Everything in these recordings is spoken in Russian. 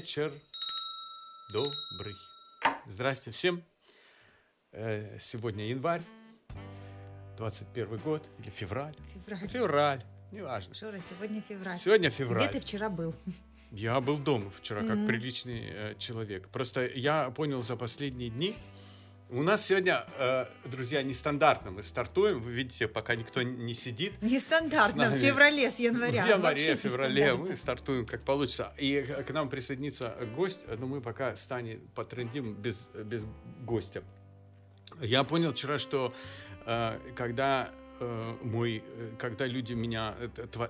вечер добрый. Здрасте всем. Э, Сегодня январь, 21 год или февраль. Февраль. Февраль, неважно. Жора, сегодня февраль. Сегодня февраль. Где ты вчера был? Я был дома вчера, как приличный э, человек. Просто я понял за последние дни. У нас сегодня, э, друзья, нестандартно мы стартуем. Вы видите, пока никто не сидит. Нестандартно, в феврале с января. В январе, Вообще феврале мы стартуем как получится. И к нам присоединится гость, но мы пока станем потрендим без, без гостя. Я понял вчера, что э, когда э, мой, когда люди меня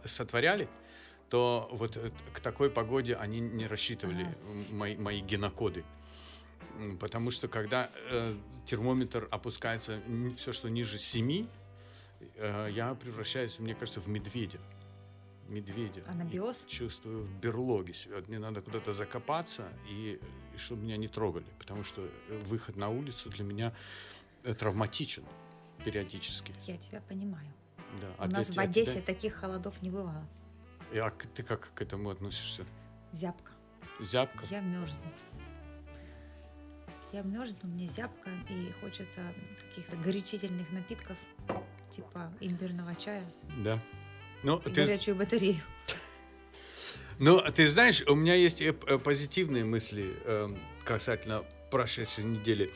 сотворяли, то вот к такой погоде они не рассчитывали Ага. мои, мои генокоды. Потому что когда э, термометр опускается все, что ниже 7, э, я превращаюсь, мне кажется, в медведя. Медведя. Анабиоз? И чувствую в берлоге себя. Мне надо куда-то закопаться, и, и чтобы меня не трогали. Потому что э, выход на улицу для меня э, травматичен периодически. Я тебя понимаю. Да. У А для нас в тебя- Одессе тебя- таких холодов не бывало. И, а ты как к этому относишься? Зябко. Зябко? Я мерзну. Я мерзну, мне зябко, и хочется каких-то горячительных напитков, типа имбирного чая Да. Ну, и ты, горячую батарею. Ну, ты знаешь, у меня есть э, э, позитивные мысли э, касательно прошедшей недели.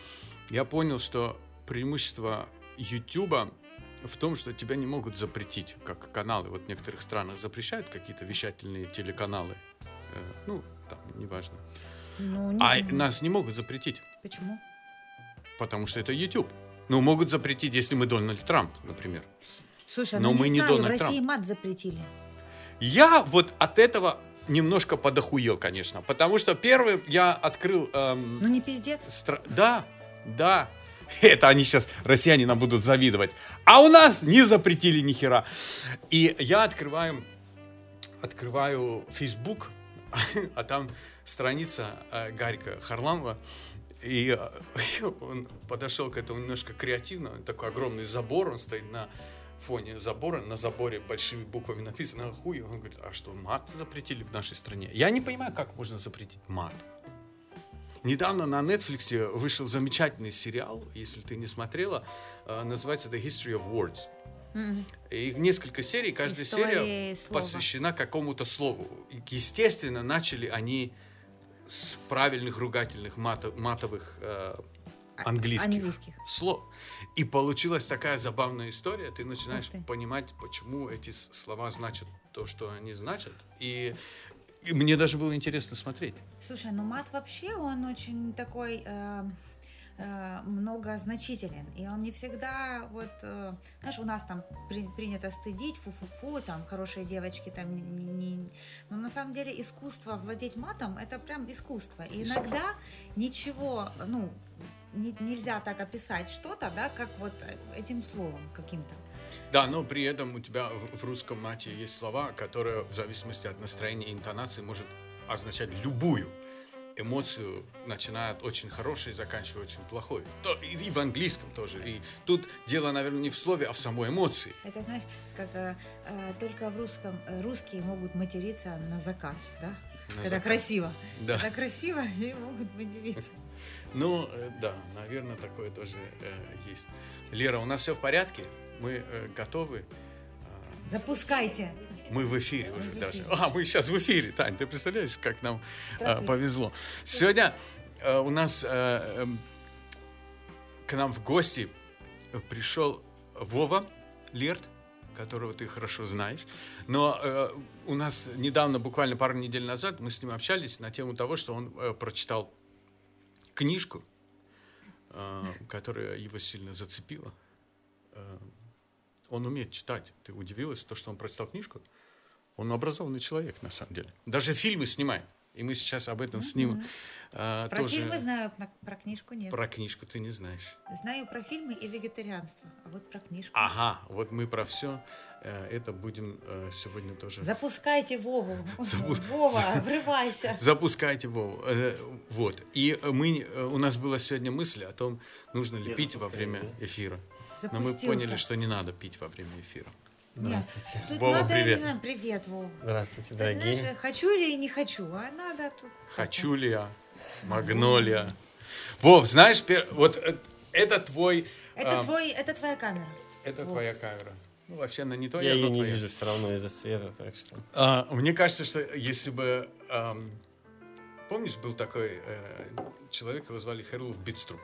Я понял, что преимущество Ютуба в том, что тебя не могут запретить, как каналы. Вот в некоторых странах запрещают какие-то вещательные телеканалы. Э, ну, там, неважно. Ну, не А знаю. нас не могут запретить, Почему? потому что это YouTube. Ну, могут запретить, если мы Дональд Трамп, например. Слушай, Но ну мы не не знаю, в Дональд России Трамп. мат запретили. Я вот от этого немножко подохуел, конечно. Потому что первый я открыл... эм, Ну не пиздец. Стра- Да, да. Это они сейчас, россияне нам будут завидовать. А у нас не запретили ни хера. И я открываю, открываю Facebook, а там страница э, Гарика Харламова. И э, он подошел к этому немножко креативно. Такой огромный забор, он стоит на фоне забора, на заборе большими буквами написано хуй. Он говорит, а что, мат запретили в нашей стране? Я не понимаю, как можно запретить мат. Недавно на Netflix вышел замечательный сериал, если ты не смотрела, э, называется The History of Words. И каждая серия, каждая Истории серия слова. посвящена какому-то слову. И, естественно, начали они с правильных ругательных мато- матовых э, А- английских, английских. слов. И получилась такая забавная история. Ты начинаешь ты. понимать, почему эти слова значат то, что они значат. И, и мне даже было интересно смотреть. Слушай, ну мат вообще, он очень такой э, многозначителен. И он не всегда, вот, э, знаешь, у нас там при- принято стыдить, фу-фу-фу, там, хорошие девочки, там, не, не- Но на самом деле искусство владеть матом, это прям искусство. И иногда ничего, ну, не- нельзя так описать что-то, да, как вот э, этим словом каким-то. Да, но при этом у тебя в, в русском мате есть слова, которые в зависимости от настроения и интонации может означать любую эмоцию, начиная от очень хорошей и очень плохой. То- и, и в английском тоже. И тут дело, наверное, не в слове, а в самой эмоции. Это, знаешь, как э, э, только в русском э, русские могут материться на закат, да? На Когда закат. красиво. Да. Когда красиво, и могут материться. Ну, э, да, наверное, такое тоже э, есть. Лера, у нас все в порядке? Мы э, готовы? Запускайте. Мы в эфире Мы уже в даже. эфире. А, мы сейчас в эфире, Тань, ты представляешь, как нам э, Здравствуйте. повезло. Сегодня э, у нас э, эм, к нам в гости пришел Вова Лерт, которого ты хорошо знаешь. Но э, у нас недавно, буквально пару недель назад, мы с ним общались на тему того, что он э, прочитал книжку, э, которая его сильно зацепила. Э, он умеет читать. Ты удивилась, то, что он прочитал книжку? Он образованный человек, на самом деле. Даже фильмы снимает. И мы сейчас об этом с ним э, Про тоже... фильмы знаю, про, про книжку нет. Про книжку ты не знаешь. Знаю про фильмы и вегетарианство, а вот про книжку. Ага, вот мы про все это будем э, сегодня тоже... Запускайте Вову. Забу- Вова, врывайся. Запускайте Вову. Э, вот. И э, мы, э, у нас была сегодня мысль о том, нужно ли Я пить во запускаю, время да. Эфира. Но мы Запустился. поняли, что не надо пить во время эфира. Нет, Здравствуйте. тут Вова, надо, привет. знаю, привет, Вова. Здравствуйте, Ты дорогие. знаешь, хочу ли и не хочу, а надо тут... Хочу ли я? Магнолия. Вов, знаешь, вот э, это твой... Это, а, твой, это твоя камера. Это Вов. твоя камера. Ну, вообще, она не Я твоя, ее но не твоя. вижу все равно из-за света, так что... А, мне кажется, что если бы... ам, помнишь, был такой э, человек, его звали Херлов Битструп.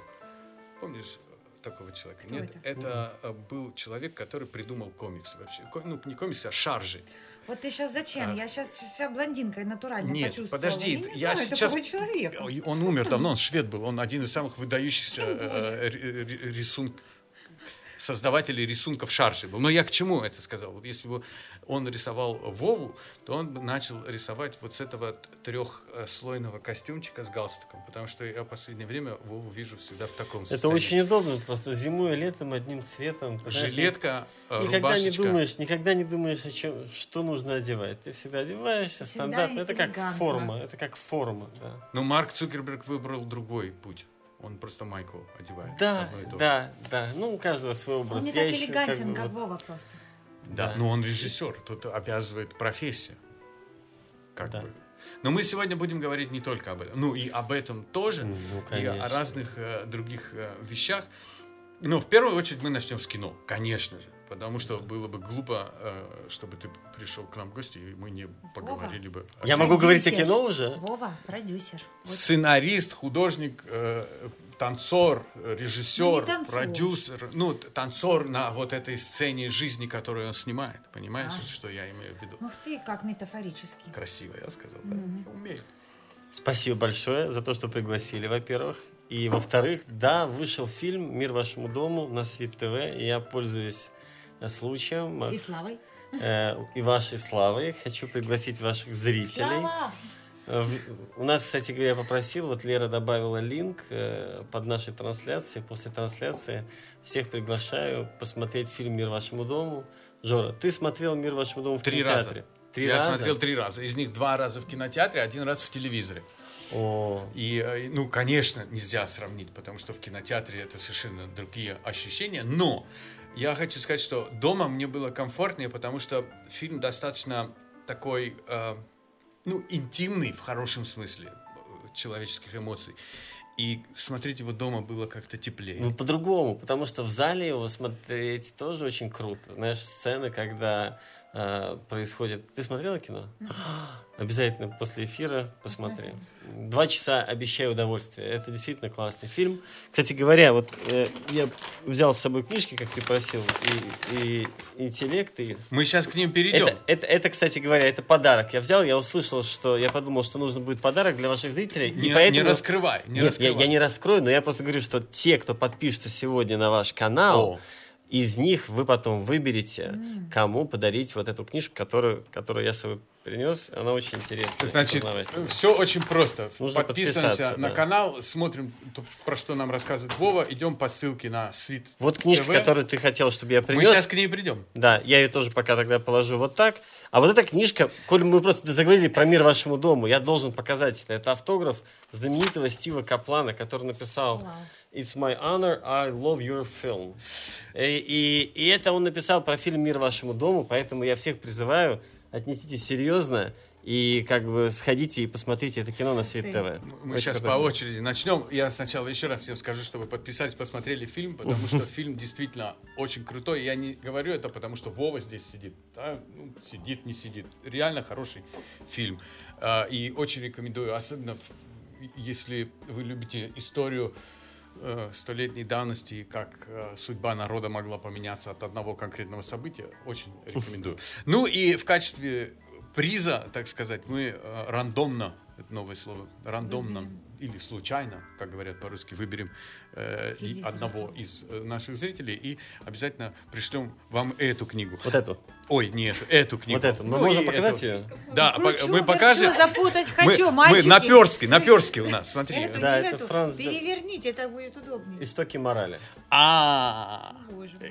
Помнишь такого человека? Кто Нет, это? это э, был человек, который придумал комиксы вообще. Ну, не комиксы, а шаржи. Вот ты сейчас зачем? А. Я сейчас вся блондинкой натурально Нет, почувствовала. подожди, я, не я знаю сейчас... Ой, Он умер давно, он швед был, он один из самых выдающихся Тем более. э, ри- ри- рисун- создавателей рисунков шаржи был. Но я к чему это сказал? Вот если бы он рисовал Вову, то он бы начал рисовать вот с этого трехслойного костюмчика с галстуком, потому что я в последнее время Вову вижу всегда в таком Это состоянии. очень удобно, просто зимой и летом одним цветом. Ты знаешь, Жилетка, э, Никогда не рубашечка. думаешь, никогда не думаешь, о чем, что нужно одевать. Ты всегда одеваешься Всегда стандартно. Это как форма. Это как форма, да. Но Марк Цукерберг выбрал другой путь. Он просто майку одевает. Да, и да, да. Ну, у каждого свой образ. Он не Я так еще элегантен, бы как, вот- Вова просто. Да, Да. но он режиссер, тут обязывает профессия. Как Да. бы. Но мы сегодня будем говорить не только об этом, ну и об этом тоже, Ну, и конечно. о разных э, других э, вещах. Но в первую очередь мы начнем с кино, конечно же, потому что было бы глупо, э, чтобы ты пришел к нам в гости, и мы не поговорили бы. о Я кино. могу говорить о кино уже? Вова, продюсер. Вот Сценарист, художник, э, танцор, Ну, режиссер, танцор. продюсер, ну, танцор на вот этой сцене жизни, которую он снимает. Понимаешь, А. что я имею в виду? Ух ты, как метафорически. Красиво, я сказал, да. Я умею. Спасибо большое за то, что пригласили, во-первых. И, во-вторых, да, вышел фильм «Мир вашему дому» на Свит ТВ. И я пользуюсь случаем И славой. э, и вашей славой. Хочу пригласить ваших зрителей. Слава! Э, в- У нас, кстати говоря, я попросил, вот Лера добавила линк э, под нашей трансляцией. После трансляции всех приглашаю посмотреть фильм «Мир вашему дому». Жора, ты смотрел «Мир вашему дому» в Три кинотеатре? Три я раза? смотрел три раза. Из них два раза в кинотеатре, один раз в телевизоре. О, И, э, ну, конечно, нельзя сравнить, потому что в кинотеатре это совершенно другие ощущения. Но я хочу сказать, что дома мне было комфортнее, потому что фильм достаточно такой, э, ну, интимный в хорошем смысле э, человеческих эмоций. И смотреть его дома было как-то теплее. Ну, по-другому, потому что в зале его смотреть тоже очень круто. Знаешь, сцены, когда э, происходит... Ты смотрела кино? Обязательно после эфира посмотри. Два часа обещаю удовольствие. Это действительно классный фильм. Кстати говоря, вот э, я взял с собой книжки, как ты просил, и, и интеллект, и Мы сейчас к ним перейдем. это, это, это, кстати говоря, это подарок. Я взял, я услышал, что я подумал, что нужно будет подарок для ваших зрителей. не, и поэтому... не раскрывай, не Нет, я, раскрывай. я не раскрою, но я просто говорю, что те, кто подпишется сегодня на ваш канал, О. из них вы потом выберете, кому подарить вот эту книжку, которую, которую я с собой принес. Она очень интересная. Значит, все очень просто. Нужно Подписываемся подписаться, на да. канал, смотрим, то, про что нам рассказывает Вова, идем по ссылке на Свит. Вот книжка, ТВ. которую ты хотел, чтобы я Мы принес. сейчас к ней придем. Да, я ее тоже пока тогда положу вот так. А вот эта книжка, коль мы просто заговорили про мир вашему дому, я должен показать это. Это автограф знаменитого Стива Каплана, который написал. It's my honor, I love your film. И, и, и это он написал про фильм «Мир вашему дому», поэтому я всех призываю, отнеситесь серьезно и как бы сходите и посмотрите это кино на Свет. ТВ. Мы Очень сейчас по очереди начнем. Я сначала еще раз всем скажу, чтобы подписались, посмотрели фильм, потому что фильм действительно очень крутой. Я не говорю это, потому что Вова здесь сидит. Да? Ну, сидит, не сидит. Реально хороший фильм. А, И очень рекомендую, особенно если вы любите историю э, столетней давности и как э, судьба народа могла поменяться от одного конкретного события, очень рекомендую. Ну и в качестве приза, так сказать, мы э, рандомно, это новое слово, рандомно или случайно, как говорят по-русски, выберем э, и одного из э, наших зрителей и обязательно пришлем вам эту книгу. Вот эту. Ой, нет, эту книгу. Вот эту. Мы Ну, можем и показать эту. ее? Да, Кручу, по- мы верчу, покажем. запутать Мы, хочу, мы мальчики. наперстки, наперстки у нас, смотри. Это Да, не это эту. Франц- Переверните, это будет удобнее. Истоки морали. А,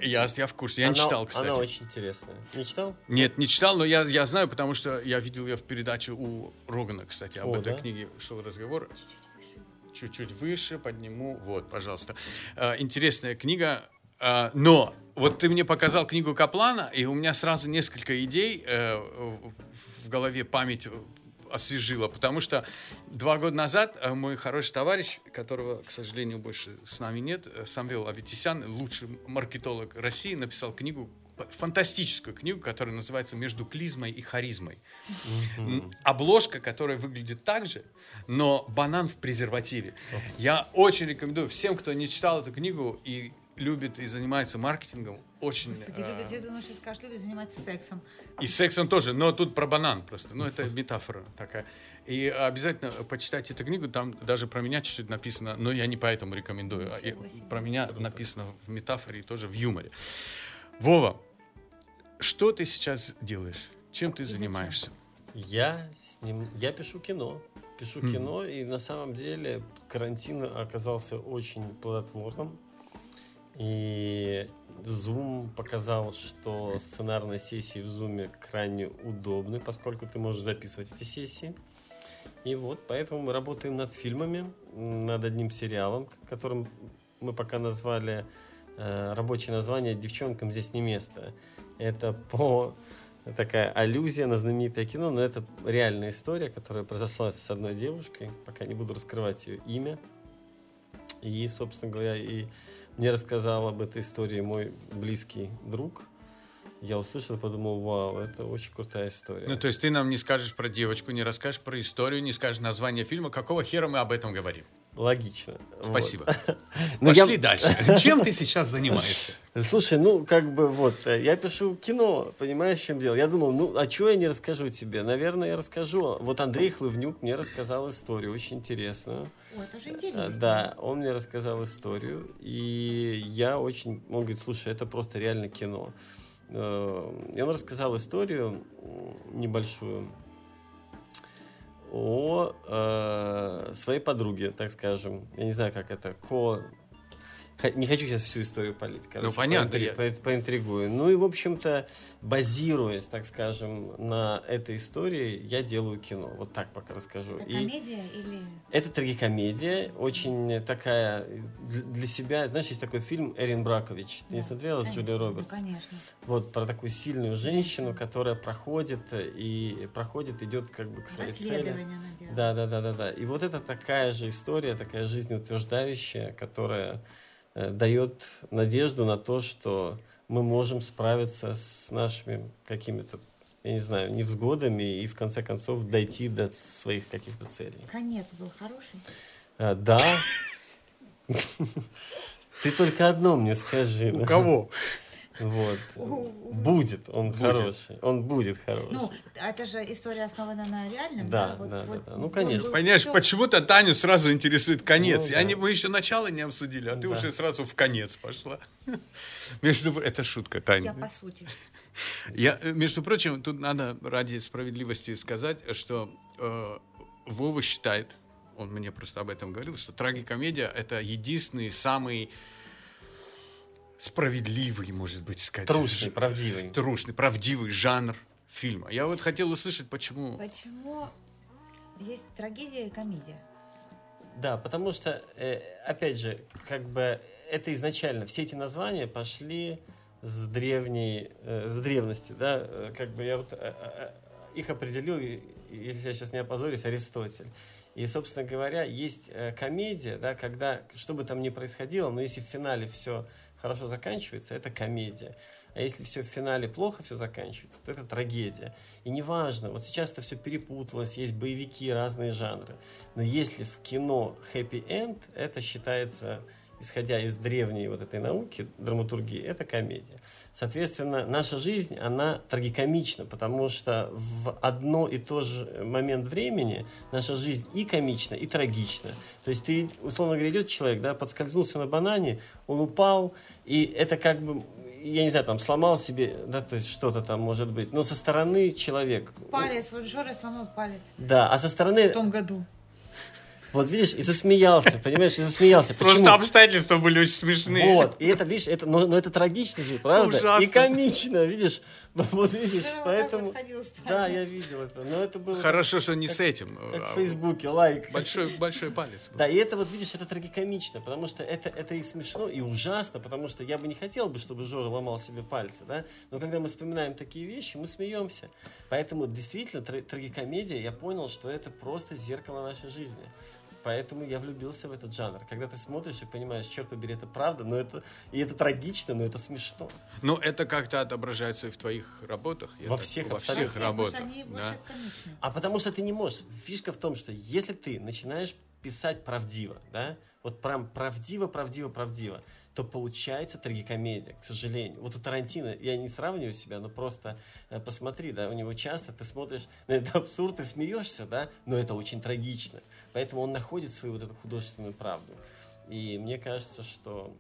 я, я в курсе, я не Она- читал, кстати. Она очень интересная. Не читал? Нет, не читал, но я, я знаю, потому что я видел ее в передаче у Рогана, кстати. Об О, этой да? книге шел разговор. Чуть-чуть выше подниму. Вот, пожалуйста. Э, Интересная книга. Э, Но вот ты мне показал книгу Каплана, и у меня сразу несколько идей э, в голове память освежила, потому что два года назад мой хороший товарищ, которого, к сожалению, больше с нами нет, Самвел Аветисян, лучший маркетолог России, написал книгу фантастическую книгу, которая называется «Между клизмой и харизмой». Mm-hmm. Обложка, которая выглядит так же, но банан в презервативе. Oh. Я очень рекомендую всем, кто не читал эту книгу и любит и занимается маркетингом, очень... Господи, э, любит, я думаю, что скажешь, любит заниматься сексом. И сексом тоже, но тут про банан просто. Ну, это метафора такая. И обязательно почитайте эту книгу, там даже про меня чуть-чуть написано, но я не поэтому рекомендую. А про меня написано в метафоре и тоже в юморе. Вова, что ты сейчас делаешь? Чем ты занимаешься? Я, сним... я пишу кино. Пишу mm. кино, и на самом деле карантин оказался очень плодотворным и Zoom показал, что сценарные сессии в Zoom крайне удобны, поскольку ты можешь записывать эти сессии. И вот поэтому мы работаем над фильмами, над одним сериалом, которым мы пока назвали рабочее название «Девчонкам здесь не место». Это по такая аллюзия на знаменитое кино, но это реальная история, которая произошла с одной девушкой, пока не буду раскрывать ее имя. И, собственно говоря, и мне рассказал об этой истории мой близкий друг. Я услышал и подумал, вау, это очень крутая история. Ну, то есть ты нам не скажешь про девочку, не расскажешь про историю, не скажешь название фильма. Какого хера мы об этом говорим? Логично. Спасибо. Вот. Ну, Пошли я... дальше. Чем ты сейчас занимаешься? Слушай, ну, как бы вот, э, я пишу кино, понимаешь, в чем дело? Я думал, ну, а чего я не расскажу тебе? Наверное, я расскажу. Вот Андрей Хлывнюк мне рассказал историю, очень интересную. Ой, это же интересно. Да, он мне рассказал историю, и я очень... Он говорит, слушай, это просто реально кино. Э, и он рассказал историю небольшую о э, своей подруге, так скажем. Я не знаю, как это, ко не хочу сейчас всю историю полить. Короче, ну, понятно. Поинтри... Я... Поинтригую. Ну и, в общем-то, базируясь, так скажем, на этой истории, я делаю кино. Вот так пока расскажу. Это и... комедия или... Это трагикомедия, очень такая для себя... Знаешь, есть такой фильм «Эрин Бракович». Ты да, не смотрела конечно, с Джулией Робертс? Да, конечно. Вот, про такую сильную женщину, которая проходит и проходит, идет как бы к своей цели. Да, да, да, да, да. И вот это такая же история, такая жизнеутверждающая, которая Э, дает надежду на то, что мы можем справиться с нашими какими-то, я не знаю, невзгодами и в конце концов дойти до своих каких-то целей. Конец был хороший? А, да. Ты только одно мне скажи. У кого? Вот. Будет он будет. хороший. Он будет хороший. Ну, это же история основана на реальном, да? Да, вот, да, вот, да, Ну, конечно. Понимаешь, все... почему-то Таню сразу интересует конец. Ну, да. не, мы еще начало не обсудили, а ты да. уже сразу в конец пошла. Между это шутка, Таня. Я по сути. Я, между прочим, тут надо ради справедливости сказать, что э, Вова считает, он мне просто об этом говорил, что трагикомедия это единственный самый справедливый, может быть, сказать. Трушный, правдивый. Трушный, правдивый жанр фильма. Я вот хотел услышать, почему... Почему есть трагедия и комедия? Да, потому что, э, опять же, как бы это изначально, все эти названия пошли с древней, э, с древности, да, э, как бы я вот их определил, если я сейчас не опозорюсь, Аристотель. И, собственно говоря, есть комедия, да, когда, что бы там ни происходило, но если в финале все хорошо заканчивается, это комедия. А если все в финале плохо все заканчивается, то это трагедия. И неважно, вот сейчас это все перепуталось, есть боевики, разные жанры. Но если в кино happy end, это считается исходя из древней вот этой науки, драматургии, это комедия. Соответственно, наша жизнь, она трагикомична, потому что в одно и то же момент времени наша жизнь и комична, и трагична. То есть ты, условно говоря, идет человек, да, подскользнулся на банане, он упал, и это как бы я не знаю, там сломал себе, да, то есть что-то там может быть, но со стороны человек. Палец, вот Жора сломал палец. Да, а со стороны... В том году. Вот видишь, и засмеялся, понимаешь, и засмеялся. Почему? Просто обстоятельства были очень смешные. Вот, и это, видишь, это, но, но это трагично же, правда? Ужасно. И комично, видишь, вот видишь, Здорово, поэтому... Да, я видел это, но это было Хорошо, что не с этим. как а, в Фейсбуке, лайк. Большой, большой палец. был. Да, и это вот, видишь, это трагикомично, потому что это, это и смешно, и ужасно, потому что я бы не хотел бы, чтобы Жора ломал себе пальцы, да, но когда мы вспоминаем такие вещи, мы смеемся. Поэтому действительно тра- трагикомедия, я понял, что это просто зеркало нашей жизни. Поэтому я влюбился в этот жанр. Когда ты смотришь и понимаешь, черт побери, это правда, но это и это трагично, но это смешно. Но это как-то отображается и в твоих работах. Во так- всех во абсолютно. всех работах. они да. А потому что ты не можешь. Фишка в том, что если ты начинаешь писать правдиво, да, вот прям правдиво, правдиво, правдиво, то получается трагикомедия, к сожалению. Вот у Тарантино, я не сравниваю себя, но просто э, посмотри, да, у него часто ты смотришь на этот абсурд, ты смеешься, да, но это очень трагично. Поэтому он находит свою вот эту художественную правду. И мне кажется, что,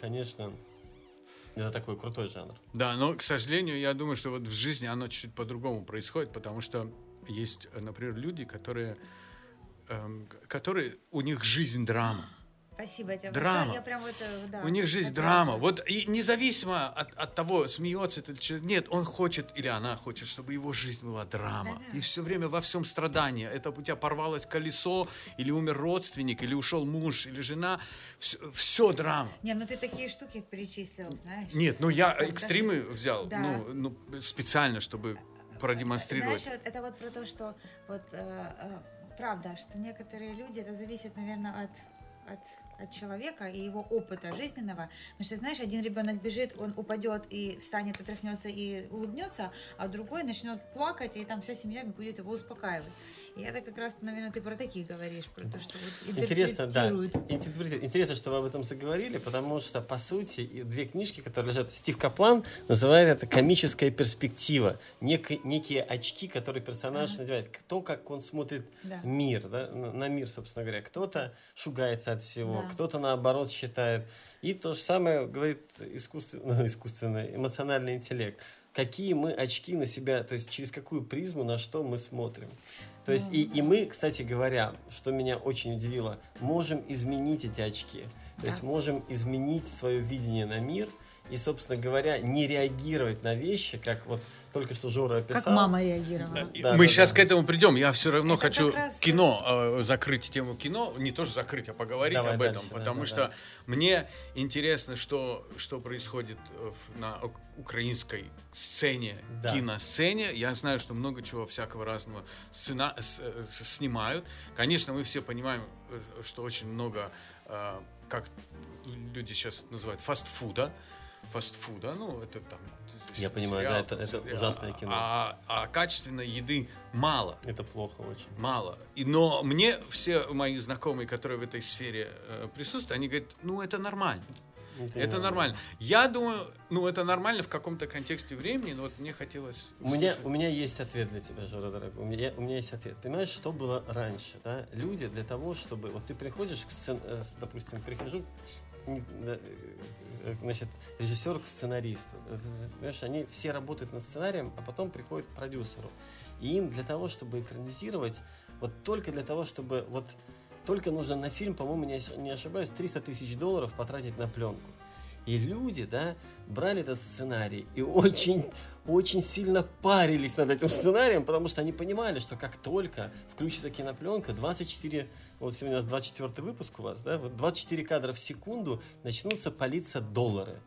конечно, это такой крутой жанр. Да, но, к сожалению, я думаю, что вот в жизни оно чуть-чуть по-другому происходит, потому что есть, э, например, люди, которые, эм, которые у них жизнь драма. Спасибо тебе Драма. большое. Я прям это, да. У них жизнь это- драма. Вот и независимо от, от того, смеется этот человек, нет, он хочет или она хочет, чтобы его жизнь была драма. Да-да. И все время во всем страдание. Это у тебя порвалось колесо, или умер родственник, или ушел муж, или жена. Все, драма. Не, ну ты такие штуки перечислил, знаешь. Нет, ну я Да. экстримы взял, Да. ну, ну, специально, чтобы продемонстрировать. Знаешь, это вот про то, что вот э, э, правда, что некоторые люди, это зависит, наверное, от, от, от человека и его опыта жизненного. Потому что, знаешь, один ребенок бежит, он упадет и встанет, отряхнется и улыбнется, а другой начнет плакать, и там вся семья будет его успокаивать. И это как раз, наверное, ты про таких говоришь, про то, что вот Интересно, да. Интересно, что вы об этом заговорили, потому что, по сути, две книжки, которые лежат, Стив Каплан называет это комическая перспектива. Нек- некие очки, которые персонаж надевает. То, как он смотрит Да. мир, да, на, на мир, собственно говоря. Кто-то шугается от всего, Да. кто-то, наоборот, считает. И то же самое говорит искусственный, ну, искусственный эмоциональный интеллект. Какие мы очки на себя, то есть через какую призму, на что мы смотрим. То есть, и, и мы, кстати говоря, что меня очень удивило, можем изменить эти очки. То есть Да. можем изменить свое видение на мир и, собственно говоря, не реагировать на вещи, как вот только что Жора описал. Как мама реагировала. Да, Мы да, сейчас да. к этому придем. Я все равно Это хочу раз- кино, э, закрыть тему кино. Не тоже закрыть, а поговорить Давай об этом. дальше, да, потому да, что да. мне интересно, что, что происходит э, в- на ук- украинской сцене, Да. киносцене. Я знаю, что много чего всякого разного сцена, с- э, с- снимают. Конечно, мы все понимаем, э, что очень много, э, как люди сейчас называют, фастфуда. Фастфуда, ну, это там... Я понимаю, да, это- это сериал. ужасное кино. А, а качественной еды мало. Это плохо очень. Мало. И, но мне все мои знакомые, которые в этой сфере э, присутствуют, они говорят, ну это нормально. Это нормально. Я думаю, ну это нормально в каком-то контексте времени, но вот мне хотелось... У меня, у меня есть ответ для тебя, Жора, дорогой. У меня, у меня есть ответ. Понимаешь, что было раньше? Да? Люди для того, чтобы... Вот ты приходишь к сцен... э, Допустим, прихожу значит, режиссер к сценаристу. Это, Понимаешь, они все работают над сценарием, а потом приходят к продюсеру. И им для того, чтобы экранизировать, вот только для того, чтобы... Вот только нужно на фильм, по-моему, не ошибаюсь, 300 тысяч долларов потратить на пленку. И люди, да, брали этот сценарий и очень, очень сильно парились над этим сценарием, потому что они понимали, что как только включится кинопленка, 24, вот сегодня у нас 24 выпуск у вас, да, вот 24 кадра в секунду начнутся палиться доллары.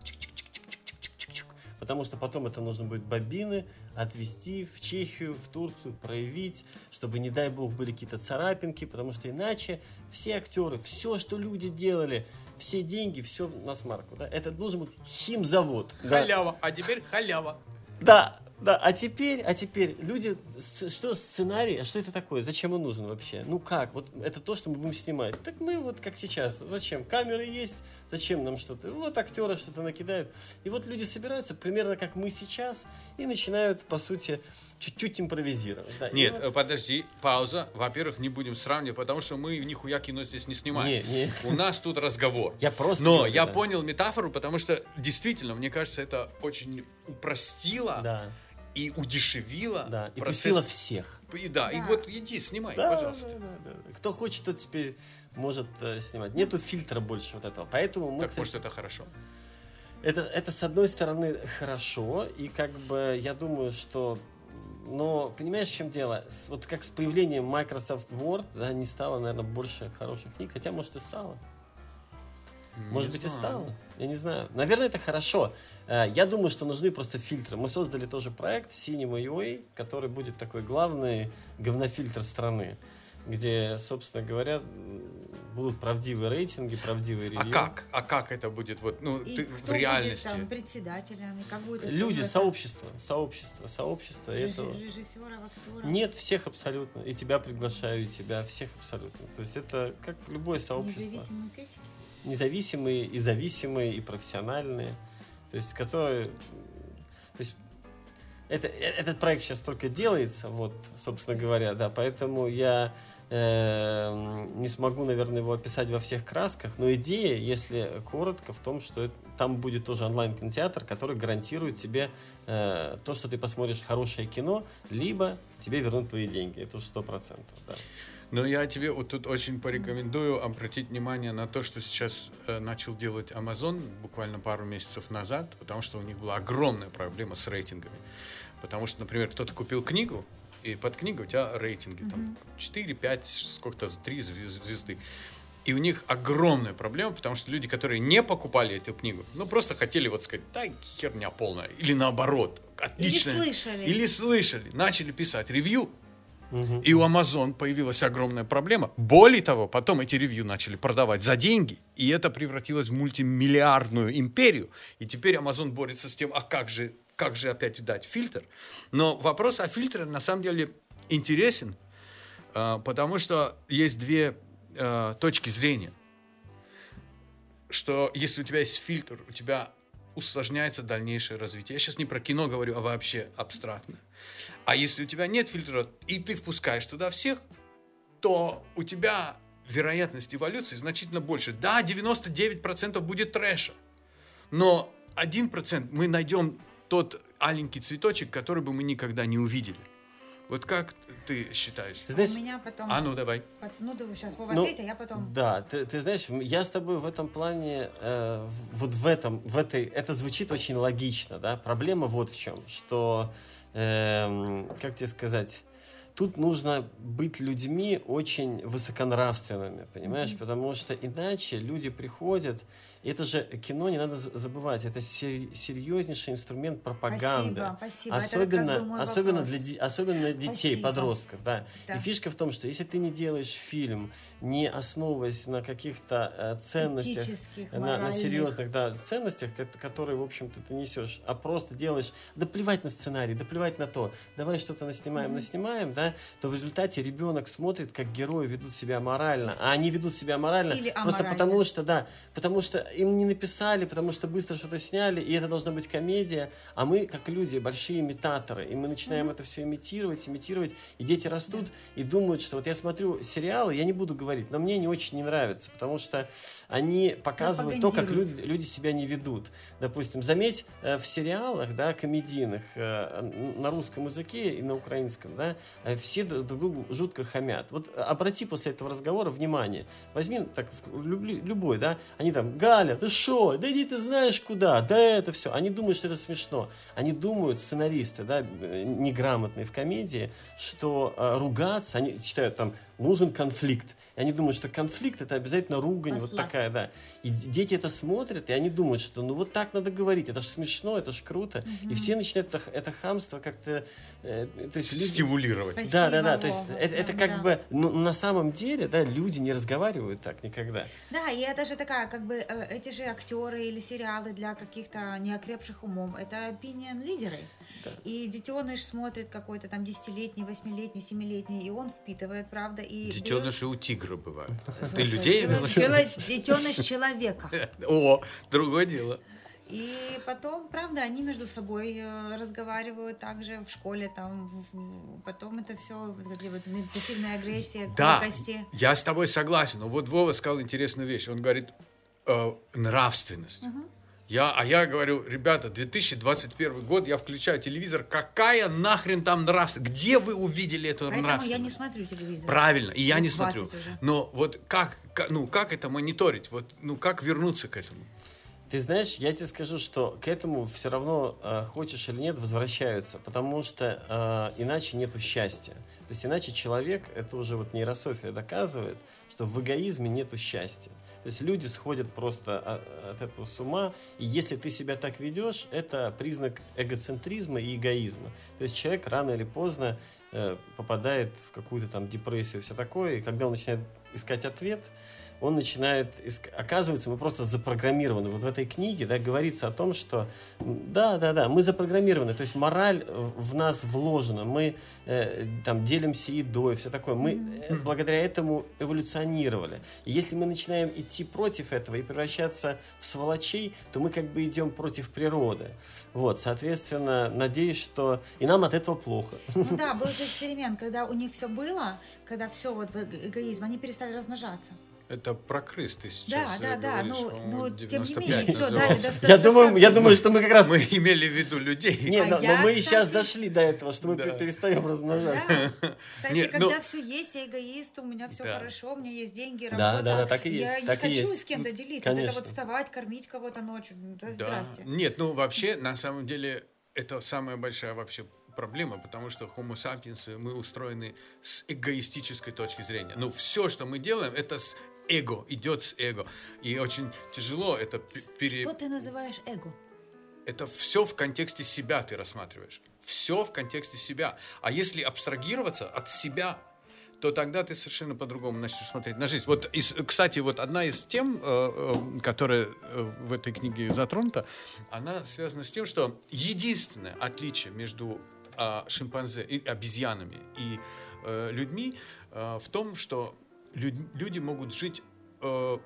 Потому что потом это нужно будет бобины отвезти в Чехию, в Турцию, проявить, чтобы, не дай бог, были какие-то царапинки, потому что иначе все актеры, все, что люди делали, все деньги, все на смарку. Да? Это должен быть химзавод. да. Халява, а теперь халява. Да, да, а теперь, а теперь люди, что сценарий, а что это такое, зачем он нужен вообще? Ну как, вот это то, что мы будем снимать. Так мы вот как сейчас, зачем? Камеры есть, зачем нам что-то? Вот актеры что-то накидают. И вот люди собираются примерно как мы сейчас и начинают, по сути, чуть-чуть импровизировать. Да, Нет, вот- э, подожди, пауза. Во-первых, не будем сравнивать, потому что мы нихуя кино здесь не снимаем. Не, не. У нас тут разговор. Я просто Но я понял метафору, потому что действительно, мне кажется, это очень упростило Да. И удешевила Да, и процесс- пустила всех. И да, и Да. вот иди, снимай, Да, пожалуйста. да, да, да. Кто хочет, тот теперь может э, снимать. Нету фильтра больше вот этого. Поэтому мы, так, кстати, может, это хорошо. Это, это с одной стороны хорошо, и как бы я думаю, что но понимаешь, в чем дело? С- вот как с появлением Microsoft Word, да, не стало, наверное, больше хороших книг, хотя, может, и стало. Может Не быть, и знаю. стало. Я не знаю. Наверное, это хорошо. Э, Я думаю, что нужны просто фильтры. Мы создали тоже проект Cinema UA, который будет такой главный говнофильтр страны, где, собственно говоря, будут правдивые рейтинги, правдивые А ревью. как? А как это будет вот, ну, И ты кто в реальности? будет там председателем, и как будет Люди, это- сообщество, сообщество, сообщество режи- этого. режиссеров, актеров. Нет, всех абсолютно. И тебя приглашаю, и тебя, всех абсолютно. То есть это как любое сообщество. Независимые критики. Независимые и зависимые, и профессиональные. То есть которые... То есть это, э- этот проект сейчас только делается, вот, собственно говоря, да, поэтому я э, не смогу, наверное, его описать во всех красках, но идея, если коротко, в том, что это- там будет тоже онлайн-кинотеатр, который гарантирует тебе э, то, что ты посмотришь хорошее кино, либо тебе вернут твои деньги, это уже сто процентов, да. Но я тебе вот тут очень порекомендую обратить внимание на то, что сейчас э, начал делать Amazon буквально пару месяцев назад, потому что у них была огромная проблема с рейтингами. Потому что, например, кто-то купил книгу, и под книгой у тебя рейтинги, там 4, 5, сколько-то, 3 звезды. И у них огромная проблема, потому что люди, которые не покупали эту книгу, ну просто хотели вот сказать, да херня полная, или наоборот, отлично. слышали. Или слышали, начали писать ревью, И у Amazon появилась огромная проблема. Более того, потом эти ревью начали продавать за деньги, и это превратилось в мультимиллиардную империю. И теперь Amazon борется с тем, а как же, как же опять дать фильтр? Но вопрос о фильтре на самом деле интересен, а, потому что есть две а, точки зрения. Что если у тебя есть фильтр, у тебя усложняется дальнейшее развитие. Я сейчас не про кино говорю, а вообще абстрактно. А если у тебя нет фильтра, и ты впускаешь туда всех, то у тебя вероятность эволюции значительно больше. Да, 99% будет трэша, но 1% мы найдем тот аленький цветочек, который бы мы никогда не увидели. Вот как ты считаешь? Ты знаешь, У меня потом... А ну давай. Ну, да, сейчас Вова Ну, ответит, а я потом... Да, ты, ты знаешь, я с тобой в этом плане, э, вот в этом, в этой, это звучит очень логично, да. Проблема вот в чем, что, эм, как тебе сказать, тут нужно быть людьми очень высоконравственными, понимаешь, потому что иначе люди приходят, и это же кино не надо за- забывать, это сер- серьезнейший инструмент пропаганды. Спасибо, спасибо. Особенно, особенно, вопрос. для, особенно детей, Спасибо. подростков, да. Да. И фишка в том, что если ты не делаешь фильм, не основываясь на каких-то э, ценностях, на, на серьезных да, ценностях, ко- которые, в общем-то, ты несешь, а просто делаешь, да плевать на сценарий, да плевать на то, давай что-то наснимаем, наснимаем, да, то в результате ребенок смотрит, как герои ведут себя морально, а они ведут себя морально Или просто потому что, да, потому что им не написали, потому что быстро что-то сняли, и это должна быть комедия, а мы, как люди, большие имитаторы, и мы начинаем это все имитировать, имитировать, и дети растут и думают, что вот я смотрю сериалы, я не буду говорить, но мне не очень не нравится, потому что они показывают то, как люди, люди себя не ведут. Допустим, заметь, э, в сериалах, да, комедийных, э, на русском языке и на украинском, да, все друг другу жутко хамят. Вот э, обрати после этого разговора внимание. Возьми так любой, да, они там, Галя, ты шо, да иди ты знаешь куда, да это все. Они думают, что это смешно. Они думают, сценаристы, да, э, неграмотные в комедии, что э, ругаться, они считают там, нужен конфликт. И они думают, что конфликт это обязательно ругань, вот Послать. такая, да. И дети это смотрят, и они думают, что ну вот так надо говорить, это же смешно, это же круто. И все начинают это, это хамство как-то... э, то есть люди- Стимулировать. Спасибо, да, да, да. То есть это, это да, как да. бы ну, на самом деле, да, люди не разговаривают так никогда. Да, и это же такая, как бы, э, эти же актеры или сериалы для каких-то неокрепших умом, это opinion лидеры. И детеныш смотрит какой-то там десятилетний, восьмилетний, семилетний, и он впитывает, правда, и... берет- Детеныши у тигра бывают. Ты людей чело- Детеныш человека. О, другое дело. И потом, правда, они между собой э, разговаривают также в школе, там, потом это все, вот пассивная агрессия, Да, колкости. я с тобой согласен. Но вот Вова сказал интересную вещь. Он говорит, э, нравственность. Я, а я говорю, ребята, 2021 год, я включаю телевизор, какая нахрен там нравственность? Где вы увидели эту Поэтому нравственность? я не смотрю телевизор. Правильно, и я не 20 смотрю. уже. Но вот как, ка- ну, как это мониторить? Вот, ну, как вернуться к этому? Ты знаешь, я тебе скажу, что к этому все равно, э, хочешь или нет, возвращаются, потому что э, иначе нету счастья. То есть иначе человек, это уже вот нейрософия доказывает, что в эгоизме нету счастья. То есть люди сходят просто о- от этого с ума, и если ты себя так ведешь, это признак эгоцентризма и эгоизма. То есть человек рано или поздно э, попадает в какую-то там депрессию, все такое, и когда он начинает искать ответ, он начинает... иск- Оказывается, мы просто запрограммированы. Вот в этой книге да, говорится о том, что м, да, да, да, мы запрограммированы. То есть мораль э, в нас вложена. Мы э, там делимся едой, все такое. Мы э, благодаря этому эволюционировали. И если мы начинаем идти против этого и превращаться в сволочей, то мы как бы идем против природы. Вот, соответственно, надеюсь, что и нам от этого плохо. Ну да, был же эксперимент, когда у них все было, когда все вот эгоизм, они перестали размножаться. Это про крыс ты Да, сейчас да, э, да, говоришь, ну, ну, тем не 95 менее, все, дали Я думаю, я думаю, что мы как раз Мы имели в виду людей. Нет, А но, но я, мы сейчас кстати- дошли до этого, что мы Да. пе- перестаем размножаться. Да. Кстати, Нет, когда ну- все есть, я эгоист, у меня все Да. хорошо, у меня есть деньги, Да, работа. да, да, так и Я есть, не так и хочу есть. с кем-то делиться. Вот Конечно. Это вот вставать, кормить кого-то ночью. ну, Да, Да. здрасте. Нет, ну вообще, на самом деле, это самая большая вообще проблема, потому что homo sapiens, мы устроены с эгоистической точки зрения. Ну, все, что мы делаем, это с эго, идет с эго. И очень тяжело это пере... Что ты называешь эго? Это все в контексте себя ты рассматриваешь. Все в контексте себя. А если абстрагироваться от себя, то тогда ты совершенно по-другому начнешь смотреть на жизнь. Вот, из- кстати, вот одна из тем, э, э, которая э, в этой книге затронута, она связана с тем, что единственное отличие между а, шимпанзе и обезьянами и э, людьми э, в том, что люд- люди могут жить э,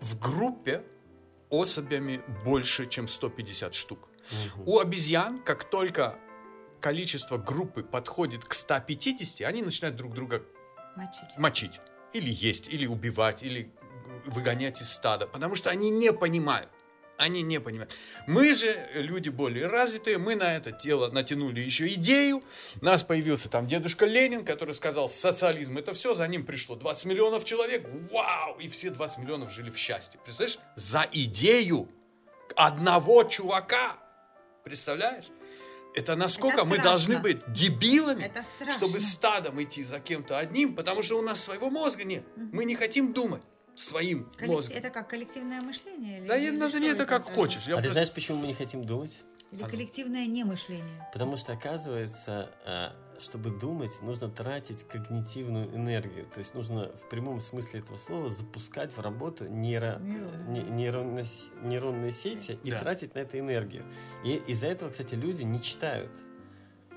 в группе особями больше, чем 150 штук. У обезьян, как только количество группы подходит к 150, они начинают друг друга Мочить. мочить. Или есть, или убивать, или выгонять из стада. Потому что они не понимают. Они не понимают. Мы же, люди более развитые, мы на это дело натянули еще идею. У нас появился там дедушка Ленин, который сказал, социализм это все, за ним пришло 20 миллионов человек. Вау! И все 20 миллионов жили в счастье. Представляешь? За идею одного чувака. Представляешь? Это насколько Это мы должны быть дебилами, чтобы стадом идти за кем-то одним, потому что у нас своего мозга нет. Мы не хотим думать своим Коллек- мозгом. Это как коллективное мышление? Или, Да или назови это как такое? хочешь. Я А ты просто- знаешь, почему мы не хотим думать? Или коллективное немышление? Потому что, оказывается, э, чтобы думать, нужно тратить когнитивную энергию. То есть нужно в прямом смысле этого слова запускать в работу нейро... Нейроны. не- нейронно- нейронные сети и Да. тратить на это энергию. И из-за этого, кстати, люди не читают.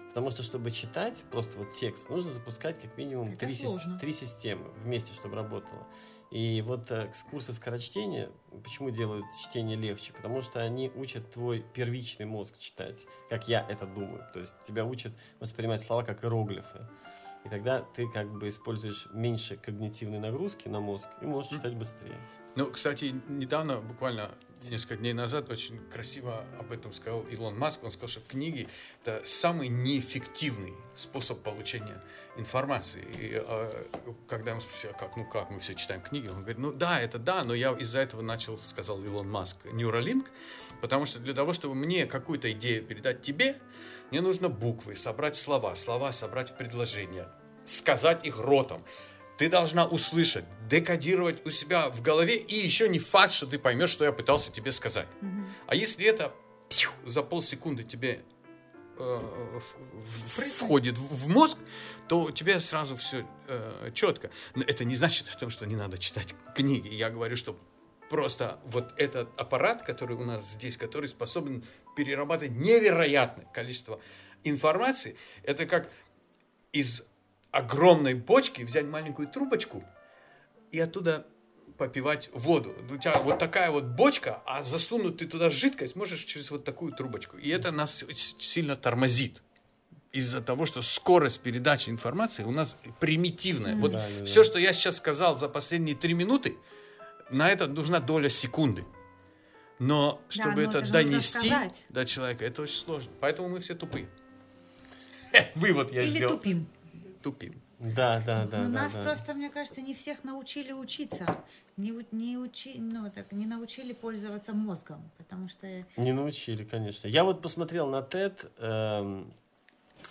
Потому что, чтобы читать просто вот текст, нужно запускать как минимум Это три, сложно. три системы вместе, чтобы работало. И вот э, курсы скорочтения, почему делают чтение легче? Потому что они учат твой первичный мозг читать, как я это думаю. То есть тебя учат воспринимать слова как иероглифы. И тогда ты как бы используешь меньше когнитивной нагрузки на мозг и можешь читать быстрее. Ну, кстати, недавно, буквально несколько дней назад, очень красиво об этом сказал Илон Маск. Он сказал, что книги — это самый неэффективный способ получения информации. И э, когда ему спросил, «А как, ну как, мы все читаем книги, он говорит, ну да, это да, но я из-за этого начал, сказал Илон Маск, Neuralink, потому что для того, чтобы мне какую-то идею передать тебе, мне нужно буквы, собрать слова, слова собрать в предложения, сказать их ротом. Ты должна услышать, декодировать у себя в голове, и еще не факт, что ты поймешь, что я пытался тебе сказать. А если это пью, за полсекунды тебе э, в- в- входит в мозг, то у тебя сразу все четко. Но это не значит о том, что не надо читать книги. Я говорю, что просто вот этот аппарат, который у нас здесь, который способен перерабатывать невероятное количество информации, это как из огромной бочки взять маленькую трубочку и оттуда попивать воду. У тебя вот такая вот бочка, а засунуть ты туда жидкость можешь через вот такую трубочку. И это нас сильно тормозит из-за того, что скорость передачи информации у нас примитивная. Вот Да, да, да. все, что я сейчас сказал за последние три минуты, на это нужна доля секунды. Но чтобы но это, это донести до человека, это очень сложно. Поэтому мы все тупые. Вывод я Или сделал. тупим. Тупим. Да, да, да. Но да, нас да. просто, мне кажется, не всех научили учиться. Не, не, учи, ну, так, не научили пользоваться мозгом. Потому что Не научили, конечно. Я вот посмотрел на TED, эм,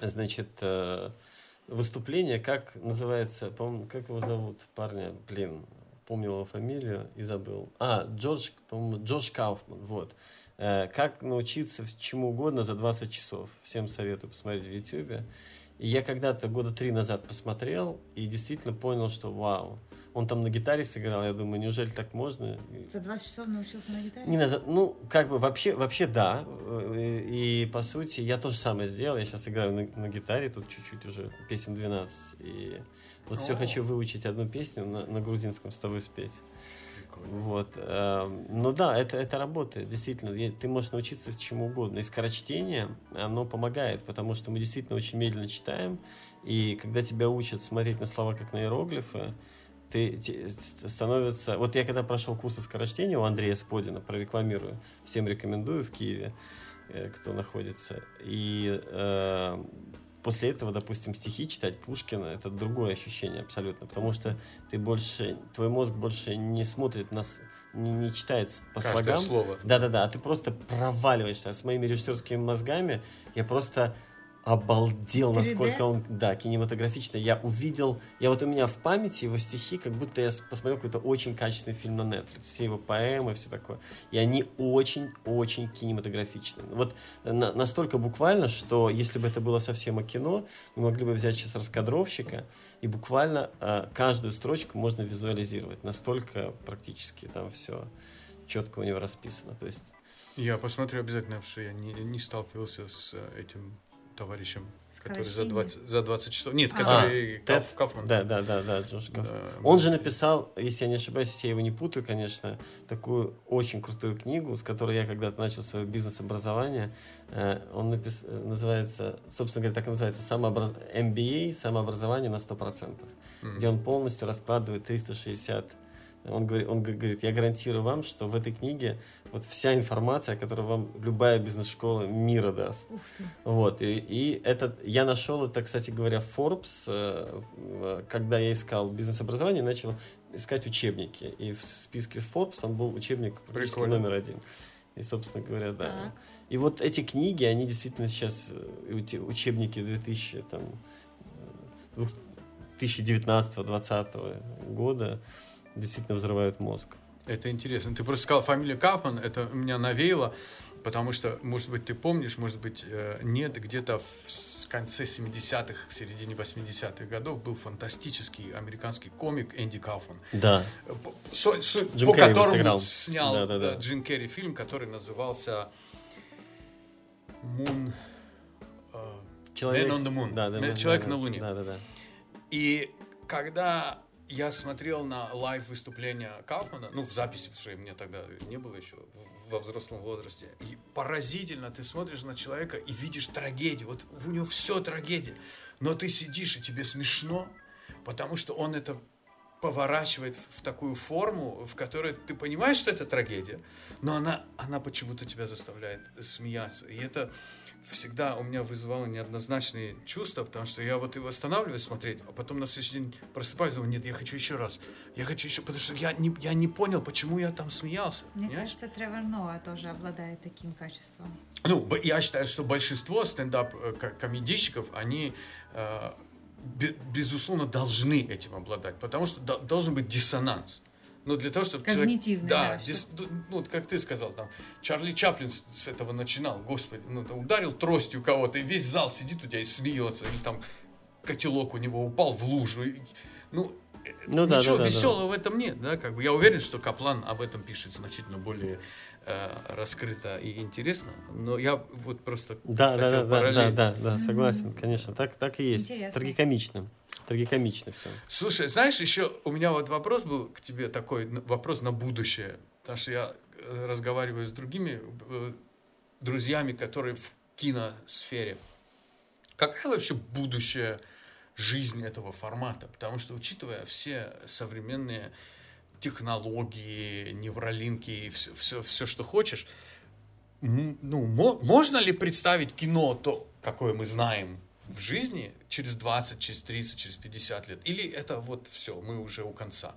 значит, э, выступление, как называется, по-моему, как его зовут, парня, блин, помнил его фамилию и забыл. А, Джордж, по-моему, Джордж Кауфман, вот. Э, как научиться чему угодно за 20 часов. Всем советую посмотреть в YouTube. И я когда-то года три назад посмотрел и действительно понял, что вау. Он там на гитаре сыграл, я думаю, неужели так можно? И- за 20 часов научился на гитаре. не назад, ну, как бы вообще, вообще да. Э, И, по сути, я то же самое сделал. Я сейчас играю на, на гитаре, тут чуть-чуть уже песен 12. И вот все О. хочу выучить одну песню на, на грузинском с тобой спеть. Вот. эм, Ну да, это, это работает, действительно. Ты можешь научиться чему угодно. И скорочтение, оно помогает, потому что мы действительно очень медленно читаем. И когда тебя учат смотреть на слова как на иероглифы, ты ст- становится... Вот я когда прошел курсы скорочтения у Андрея Сподина, прорекламирую, всем рекомендую в Киеве, э, кто находится. И э, после этого, допустим, стихи читать Пушкина, это другое ощущение абсолютно, потому что ты больше, твой мозг больше не смотрит на, с- не, не читает по Каждое слогам. слово. Да-да-да, а ты просто проваливаешься. А С моими режиссерскими мозгами я просто обалдел, 3D? насколько он, да, кинематографичный. Я увидел, я вот у меня в памяти его стихи, как будто я посмотрел какой-то очень качественный фильм на Netflix. Все его поэмы, все такое. И они очень-очень кинематографичны. Вот на- настолько буквально, что если бы это было совсем о кино, мы могли бы взять сейчас раскадровщика, и буквально э, каждую строчку можно визуализировать. Настолько практически там все четко у него расписано. То есть Я посмотрю обязательно, потому что я не, не сталкивался с э, этим товарищем, который за Скорочтение? 20, за 20 часов... Нет, А. который А, Каф- Тед? Кафман. Да, да, да, да, Джош Да, Кафман. мы- Он же написал, если я не ошибаюсь, если я его не путаю, конечно, такую очень крутую книгу, с которой я когда-то начал свое бизнес-образование. Э, Он напис... называется, собственно говоря, так и называется, самообраз... MBA, самообразование на 100%, Мгм. где он полностью раскладывает 360 он говорит, он говорит, я гарантирую вам, что в этой книге вот вся информация, которую вам любая бизнес-школа мира даст. Ух ты. Вот, и, и этот, я нашел это, кстати говоря, в Forbes, э, когда я искал бизнес-образование, начал искать учебники. И в списке Forbes он был учебник практически Прикольно. номер один. И, собственно говоря, да. Так. И вот эти книги, они действительно сейчас, э, учебники 2000, там, э, 2019-2020 года, действительно взрывают мозг. Это интересно. Ты просто сказал фамилию Кафман, это меня навеяло, потому что, может быть, ты помнишь, может быть, э, нет, где-то в конце 70-х, к середине 80-х годов был фантастический американский комик Энди Кафман, Да, по- со- со- Джим по Керри которому сыграл. снял Да-да-да. э, Джим Керри фильм, который назывался Moon... э, человек... Man on the Moon. Да, да, Man- да, Человек да, на да. Луне. Да, да, да. И когда я смотрел на live выступления Кауфмана, ну, в записи, потому что мне тогда не было еще во взрослом возрасте, и поразительно, ты смотришь на человека и видишь трагедию, вот у него все трагедия, но ты сидишь и тебе смешно, потому что он это поворачивает в такую форму, в которой ты понимаешь, что это трагедия, но она, она почему-то тебя заставляет смеяться. И это всегда у меня вызывало неоднозначные чувства, потому что я вот его останавливаюсь смотреть, а потом на следующий день просыпаюсь, думаю, нет, я хочу еще раз. Я хочу еще, потому что я не, я не понял, почему я там смеялся. Мне понимаешь? кажется, Тревор Ноа тоже обладает таким качеством. Ну, я считаю, что большинство стендап-комедийщиков, они, э, бе- безусловно, должны этим обладать, потому что до- должен быть диссонанс. Ну, для того, чтобы Когнитивный, человек... да, дис- ду- ну, вот как ты сказал, там, Чарли Чаплин с, этого начинал, господи, ну, ударил тростью кого-то, и весь зал сидит у тебя и смеется, или там котелок у него упал в лужу. и- ну, э, Ну да, ничего да, да, да. веселого в этом нет, да, как бы. Я уверен, что Каплан об этом пишет значительно более э, раскрыто и интересно, но я вот просто Да, да, хотел да, да, да, да, да, согласен, конечно, так, так и есть. Интересно. Трагикомично. Трагикомично все. Слушай, знаешь, еще у меня вот вопрос был к тебе такой, вопрос на будущее. Потому что я э, разговариваю с другими э, друзьями, которые в киносфере. Какая вообще будущее жизни этого формата? Потому что, учитывая все современные технологии, невролинки и все, все, все что хочешь. Ну, мо- можно ли представить кино, то, какое мы знаем в жизни, через 20, через 30, через 50 лет? Или это вот все, мы уже у конца?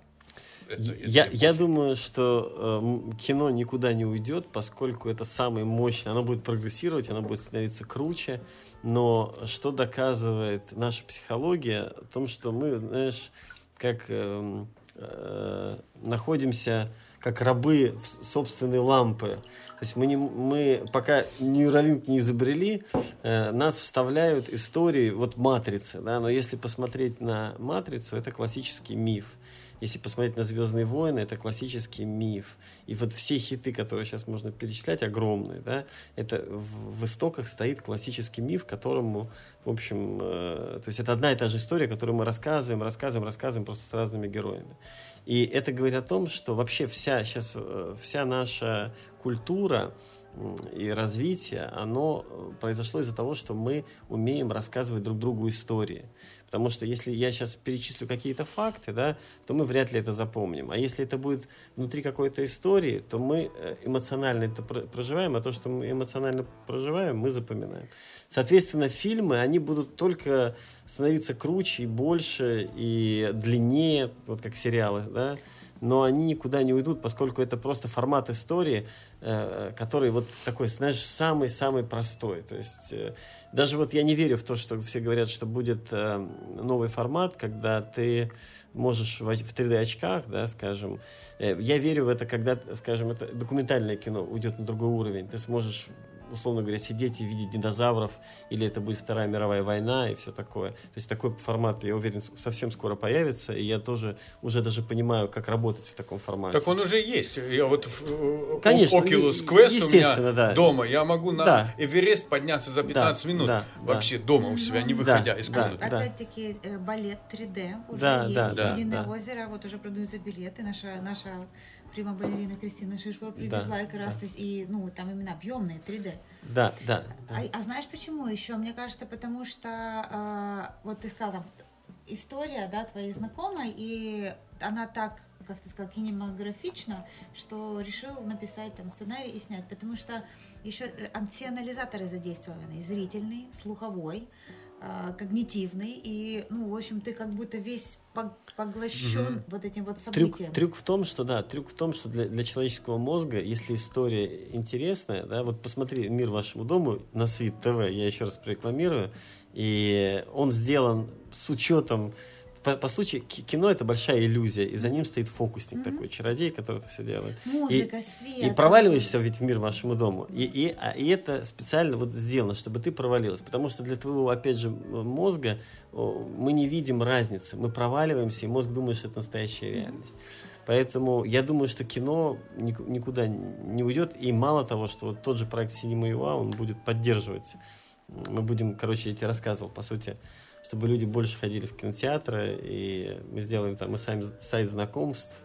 Это- это Я, я думаю, что э, кино никуда не уйдет, поскольку это самое мощное. Оно будет прогрессировать, оно будет становиться круче. Но что доказывает наша психология? О том, что мы, знаешь, как эм, э, находимся как рабы в собственной лампы. То есть мы, не, мы пока нейролинк не изобрели, э, нас вставляют истории, вот матрицы, да, но если посмотреть на матрицу, это классический миф. Если посмотреть на Звездные войны, это классический миф. И вот все хиты, которые сейчас можно перечислять, огромные, да, это в, в истоках стоит классический миф, которому, в общем, э, то есть это одна и та же история, которую мы рассказываем, рассказываем, рассказываем просто с разными героями. И это говорит о том, что вообще вся сейчас вся наша культура и развитие, оно э, произошло из-за того, что мы умеем рассказывать друг другу истории. Потому что если я сейчас перечислю какие-то факты, да, то мы вряд ли это запомним. А если это будет внутри какой-то истории, то мы э, эмоционально это про- проживаем, а то, что мы эмоционально проживаем, мы запоминаем. Соответственно, фильмы, они будут только становиться круче и больше, и длиннее, вот как сериалы, да, но они никуда не уйдут, поскольку это просто формат истории, э, который вот такой, знаешь, самый-самый простой. То есть э, даже вот я не верю в то, что все говорят, что будет э, новый формат, когда ты можешь в, оч- в 3D очках, да, скажем. Я верю в это, когда, скажем, это документальное кино уйдет на другой уровень. Ты сможешь условно говоря, сидеть и видеть динозавров, или это будет Вторая мировая война и все такое. То есть такой формат, я уверен, совсем скоро появится, и я тоже уже даже понимаю, как работать в таком формате. Так он уже есть. Я вот в э, Конечно, Oculus Quest у меня да. дома. Я могу на Да. Эверест подняться за 15 минут. да, вообще дома у себя, не Да, выходя из да. комнаты. Опять-таки э, балет 3D уже Да, есть. да, да, Длинное да. озеро, вот уже продаются билеты. Наша, наша прима-балерина Кристина Шишкова привезла как раз, да. то есть, и, ну, там именно объемные 3D. Да, да. да. А, а знаешь почему еще? Мне кажется, потому что а, вот ты сказал, там, история, да, твоей знакомой, и она так, как ты сказал, кинематографична, что решил написать там сценарий и снять, потому что еще все анализаторы задействованы, зрительный, слуховой, а, когнитивный, и, ну, в общем, ты как будто весь пог- поглощен Мгм. вот этим вот Трюк, событием. трюк в том, что да, трюк в том, что для, для человеческого мозга, если история интересная, да, вот посмотри «Мир вашему дому» на Свит ТВ, я еще раз прорекламирую, и он сделан с учетом по, по случаю ки- кино это большая иллюзия, и за ним стоит фокусник Мгм. такой, чародей, который это все делает. Музыка, свет. И проваливаешься ведь в мир вашему дому. И, и, а- и это специально вот сделано, чтобы ты провалилась. Потому что для твоего, опять же, мозга мы не видим разницы. Мы проваливаемся, и мозг думает, что это настоящая реальность. Поэтому я думаю, что кино ник- никуда не уйдет. И мало того, что вот тот же проект Cinema UA, он будет поддерживать. Мы будем, короче, я тебе рассказывал, по сути, чтобы люди больше ходили в кинотеатры, и мы сделаем там и сами сайт знакомств,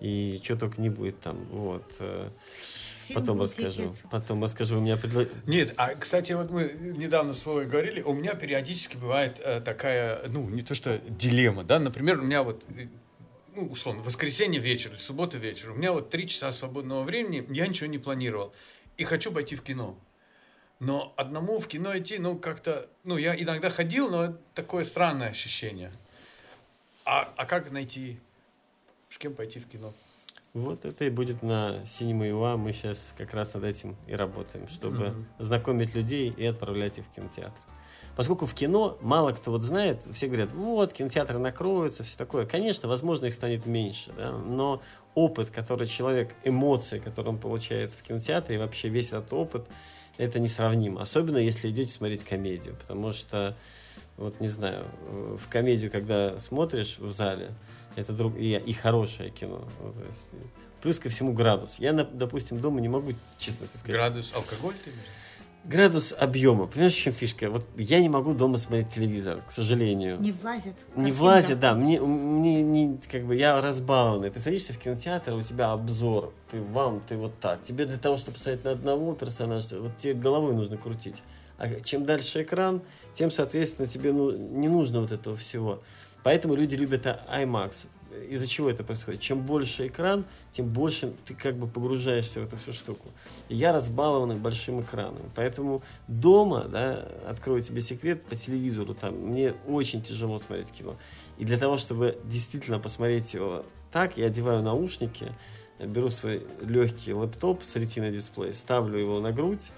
и что только не будет там. Вот. э, Потом расскажу. ticket. Потом расскажу. У меня предло- Нет, а, кстати, вот мы недавно с Вовой говорили, у меня периодически бывает э, такая, ну, не то что дилемма, да, например, у меня вот, э, ну, условно, воскресенье вечер или суббота вечер, у меня вот три часа свободного времени, я ничего не планировал, и хочу пойти в кино. Но одному в кино идти, ну, как-то, ну, я иногда ходил, но это такое странное ощущение. А, а как найти, с кем пойти в кино? Вот это и будет на Cinema UA. Мы сейчас как раз над этим и работаем, чтобы Мгм. знакомить людей и отправлять их в кинотеатр. Поскольку в кино мало кто вот знает, все говорят, вот, кинотеатры накроются, все такое. Конечно, возможно, их станет меньше, да, но опыт, который человек, эмоции, которые он получает в кинотеатре, и вообще весь этот опыт, это несравнимо. Особенно, если идете смотреть комедию, потому что, вот не знаю, в комедию, когда смотришь в зале, это друг и, и хорошее кино. Ну, есть, плюс ко всему градус. Я, допустим, дома не могу, честно сказать. Градус алкоголь ты имеешь? Градус объема. Понимаешь, в чем фишка? Вот я не могу дома смотреть телевизор, к сожалению. Не влазит. Не влазит, да. Мне, мне не, как бы, я разбалованный. Ты садишься в кинотеатр, у тебя обзор. Ты вам, ты вот так. Тебе для того, чтобы посмотреть на одного персонажа, вот тебе головой нужно крутить. А чем дальше экран, тем, соответственно, тебе ну, не нужно вот этого всего. Поэтому люди любят а- IMAX. Из-за чего это происходит? Чем больше экран, тем больше ты как бы погружаешься в эту всю штуку. И я разбалованный большим экраном. Поэтому дома, да, открою тебе секрет, по телевизору там мне очень тяжело смотреть кино. И для того, чтобы действительно посмотреть его так, я одеваю наушники, беру свой легкий лэптоп с ретиной дисплей, ставлю его на грудь,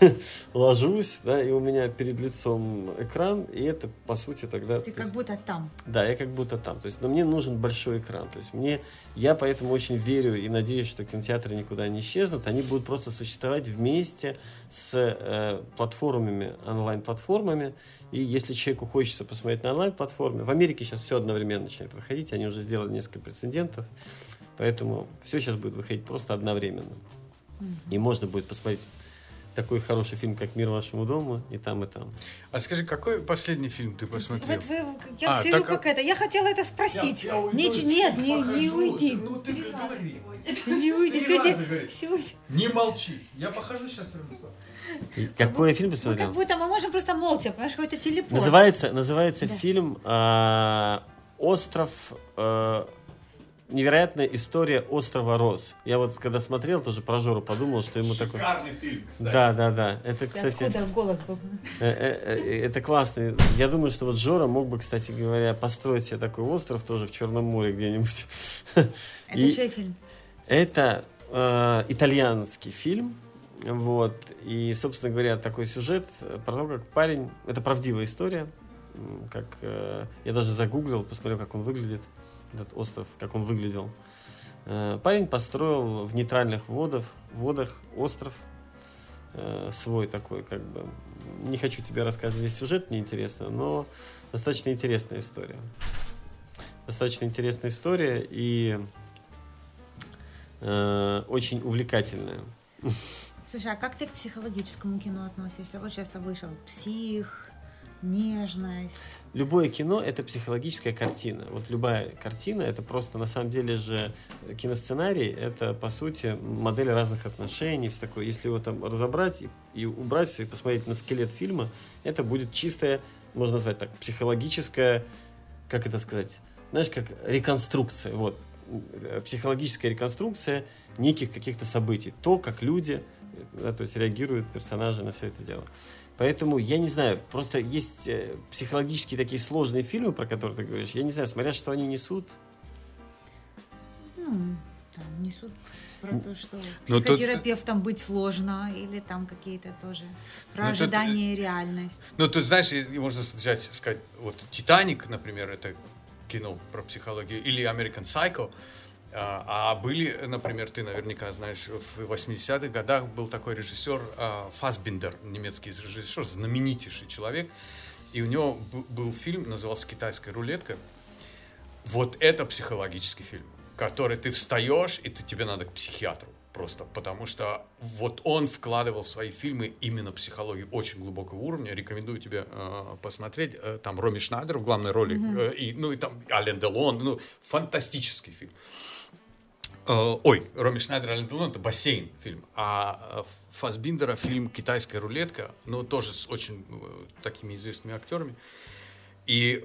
ложусь, да, и у меня перед лицом экран, и это, по сути, тогда... Ты как есть, будто там. Да, я как будто там. То есть, но мне нужен большой экран. То есть, мне, я поэтому очень верю и надеюсь, что кинотеатры никуда не исчезнут. Они будут просто существовать вместе с э, платформами, онлайн-платформами. И если человеку хочется посмотреть на онлайн-платформе, в Америке сейчас все одновременно начинает выходить, они уже сделали несколько прецедентов, поэтому все сейчас будет выходить просто одновременно. Mm-hmm. И можно будет посмотреть такой хороший фильм, как «Мир вашему дому», и там, и там. А скажи, какой последний фильм ты посмотрел? Вот вы, я а, сижу так, как это, я хотела это спросить. Я, я уйду, не, нет, не, не уйди. Ну, ты говори. Не уйди, сегодня, сегодня. Не молчи, я похожу сейчас Какой фильм посмотрел? Как будто мы можем просто молча, понимаешь, какой-то телепорт. Называется, называется да. фильм э, «Остров...» э, невероятная история острова Роз. Я вот когда смотрел тоже про Жору, подумал, что ему такой... Шикарный фильм, кстати. Да, да, да. Это, кстати... Откуда голос был? Э, э, э, это классно. Я думаю, что вот Жора мог бы, кстати говоря, построить себе такой остров тоже в Черном море где-нибудь. Это чей фильм? Это э, итальянский фильм. Вот. И, собственно говоря, такой сюжет про то, как парень... Это правдивая история. Как э, я даже загуглил, посмотрел, как он выглядит этот остров, как он выглядел. Э, парень построил в нейтральных водах, водах остров э, свой такой, как бы. Не хочу тебе рассказывать весь сюжет, неинтересно, но достаточно интересная история. Достаточно интересная история и э, очень увлекательная. Слушай, а как ты к психологическому кино относишься? Вот сейчас вышел «Псих», нежность. Любое кино — это психологическая картина. Вот любая картина — это просто, на самом деле же, киносценарий — это, по сути, модель разных отношений. Все такое. Если его там разобрать и, и убрать все, и посмотреть на скелет фильма, это будет чистая, можно назвать так, психологическая, как это сказать, знаешь, как реконструкция. Вот. Психологическая реконструкция неких каких-то событий. То, как люди да, то есть реагируют персонажи на все это дело. Поэтому, я не знаю, просто есть э, психологические такие сложные фильмы, про которые ты говоришь. Я не знаю, смотря что они несут. Ну, там несут про то, что Но психотерапевтом тут... быть сложно, или там какие-то тоже про ну, ожидание тут... и реальность. Ну, тут, знаешь, можно взять, сказать, вот «Титаник», например, это кино про психологию, или «American Psycho», а, а были, например, ты наверняка знаешь, в 80-х годах был такой режиссер а, Фасбиндер, немецкий режиссер, знаменитейший человек, и у него был фильм, назывался «Китайская рулетка». Вот это психологический фильм, который ты встаешь, и ты, тебе надо к психиатру просто, потому что вот он вкладывал в свои фильмы именно психологию очень глубокого уровня. Рекомендую тебе э, посмотреть. Э, там Роми Шнайдер в главной роли, mm-hmm. э, и, ну и там Ален Делон, ну фантастический фильм. Э, ой, Роми Шнайдер Ален это бассейн фильм, а э, Фасбиндера фильм «Китайская рулетка», ну тоже с очень э, такими известными актерами. И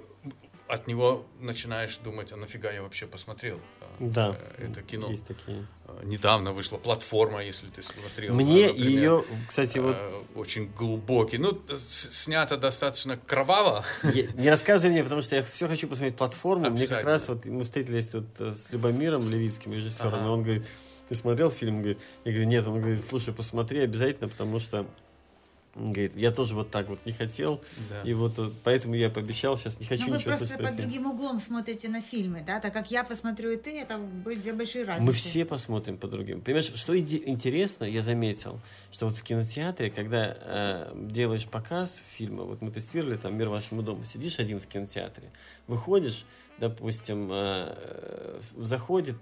от него начинаешь думать, а нафига я вообще посмотрел да, это кино. Есть такие. Недавно вышла платформа, если ты смотрел. Мне например, ее, кстати, вот... Очень глубокий. Ну, снято достаточно кроваво. Я, не рассказывай мне, потому что я все хочу посмотреть платформу. Мне как раз вот мы встретились тут с Любомиром Левицким, режиссером, ага. и он говорит, ты смотрел фильм? Я говорю, нет. Он говорит, слушай, посмотри обязательно, потому что говорит, я тоже вот так вот не хотел, да. и вот э, поэтому я пообещал, сейчас не хочу Но ничего вы просто под другим углом смотрите на фильмы, да, так как я посмотрю и ты, это будет две большие разницы. Мы все посмотрим по другим. Понимаешь, что интересно, я заметил, что вот в кинотеатре, когда э, делаешь показ фильма, вот мы тестировали там «Мир вашему дому», сидишь один в кинотеатре, выходишь, допустим, э, заходит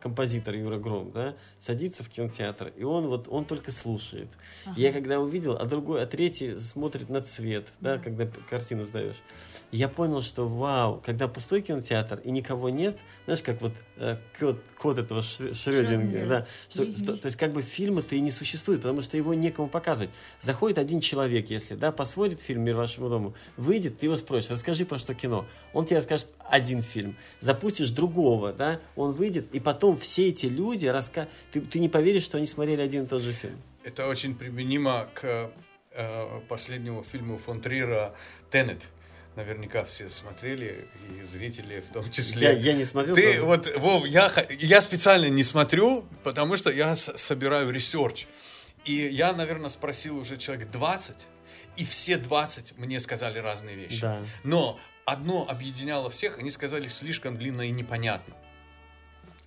композитор Юра Гром, да, садится в кинотеатр, и он вот, он только слушает. Ага. Я когда увидел, а другой другой, а третий смотрит на цвет, да, когда картину сдаешь. я понял, что вау, когда пустой кинотеатр и никого нет, знаешь, как вот э, код, код этого Шрёдингера, да, что, что, то есть как бы фильма-то и не существует, потому что его некому показывать. Заходит один человек, если, да, посмотрит фильм «Мир вашему дому», выйдет, ты его спросишь, расскажи, про что кино. Он тебе расскажет один фильм. Запустишь другого, да, он выйдет, и потом все эти люди раска... ты, ты не поверишь, что они смотрели один и тот же фильм. Это очень применимо к последнему фильму фон Трира «Тенет» наверняка все смотрели, и зрители в том числе. Я, я не смотрел. Ты но... вот, Вов, я, я специально не смотрю, потому что я собираю research. И я, наверное, спросил уже человек 20, и все 20 мне сказали разные вещи. Да. Но одно объединяло всех, они сказали слишком длинно и непонятно.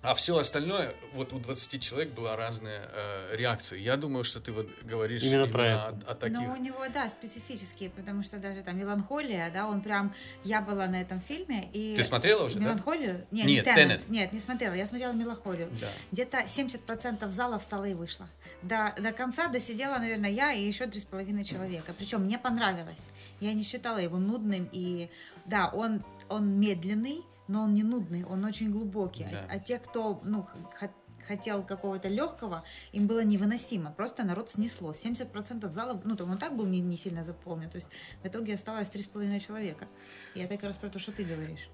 А все остальное, вот у 20 человек была разная э, реакция. Я думаю, что ты вот говоришь именно, именно про это. О, о таких. Но у него, да, специфические, потому что даже там меланхолия, да, он прям, я была на этом фильме и. Ты смотрела уже? Меланхолию? Да? Нет, Нет, не Теннет. Нет, не смотрела. Я смотрела меланхолию. Да. Где-то 70% зала встала и вышла. До, до конца досидела, наверное, я и еще три с половиной человека. Причем мне понравилось. Я не считала его нудным и, да, он он медленный, но он не нудный, он очень глубокий. Да. А, а те, кто ну, хотел какого-то легкого, им было невыносимо. Просто народ снесло. 70% зала, ну, там он так был не, не сильно заполнен. То есть в итоге осталось 3,5 человека. И это как раз про то, что ты говоришь.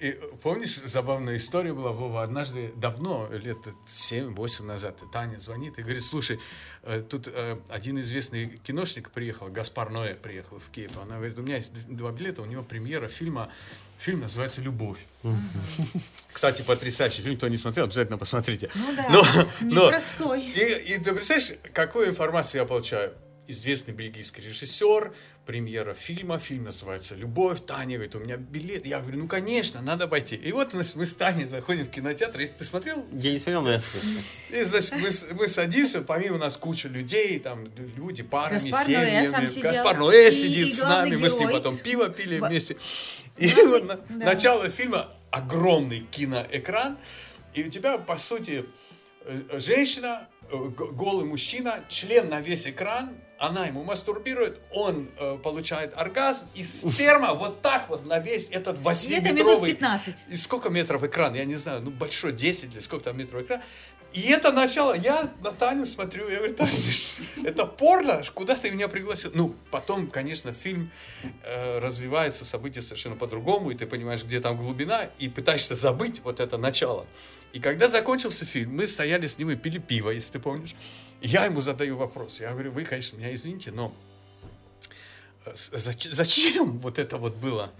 И, помнишь, забавная история была, Вова, однажды, давно, лет 7-8 назад, Таня звонит и говорит, слушай, э, тут э, один известный киношник приехал, Гаспар Ноэ приехал в Киев. Она говорит, у меня есть два билета, у него премьера фильма Фильм называется «Любовь». Кстати, потрясающий фильм. Кто не смотрел, обязательно посмотрите. Ну да, но, непростой. И, и ты представляешь, какую информацию я получаю? Известный бельгийский режиссер, премьера фильма, фильм называется «Любовь», Таня говорит, у меня билет. Я говорю, ну, конечно, надо пойти. И вот, значит, мы с Таней заходим в кинотеатр. Если ты смотрел? Я не смотрел, но я И, значит, мы, мы садимся, помимо нас куча людей, там люди парами, Гаспар семьями. Гаспар Ноэ сидит и, с нами, герой. мы с ним потом пиво пили вместе. И вот да. начало фильма огромный киноэкран, и у тебя, по сути, э, женщина, голый мужчина, член на весь экран, она ему мастурбирует, он э, получает оргазм, и сперма вот так вот на весь этот 8-метровый... И это минут 15. И сколько метров экран, я не знаю, ну большой, 10 или сколько там метров экран. И это начало, я на Таню смотрю, я говорю, Таня, это порно, куда ты меня пригласил? Ну, потом, конечно, фильм э, развивается, события совершенно по-другому, и ты понимаешь, где там глубина, и пытаешься забыть вот это начало. И когда закончился фильм, мы стояли с ним и пили пиво, если ты помнишь. Я ему задаю вопрос. Я говорю, вы, конечно, меня извините, но э, зачем вот это вот было?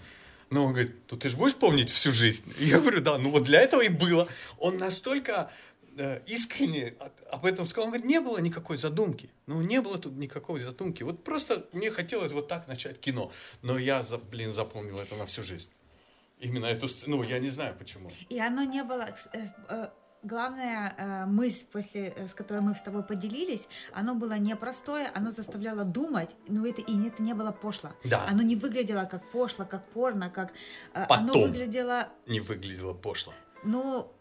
Ну, он говорит, ну ты же будешь помнить всю жизнь? Я говорю, да, ну вот для этого и было. Он настолько э, искренне об этом сказал. Он говорит, не было никакой задумки. Ну, не было тут никакой задумки. Вот просто мне хотелось вот так начать кино. Но я, блин, запомнил это на всю жизнь. Именно эту сцену, ну, я не знаю почему. И оно не было... Э, э, главная э, мысль, после, с которой мы с тобой поделились, оно было непростое, оно заставляло думать, но это и это не было пошло. Да. Оно не выглядело как пошло, как порно, как... Потом оно выглядело... не выглядело пошло. Ну,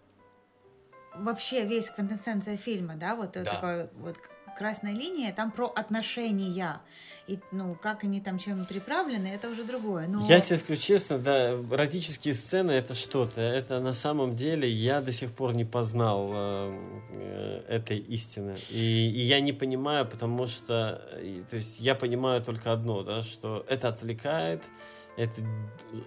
вообще весь квинтэссенция фильма, да, вот да. такой вот красная линия, там про отношения. И, ну, как они там чем приправлены, это уже другое. Но... Я тебе скажу честно, да, эротические сцены это что-то. Это на самом деле я до сих пор не познал э, этой истины. И, и я не понимаю, потому что, то есть я понимаю только одно, да, что это отвлекает, это,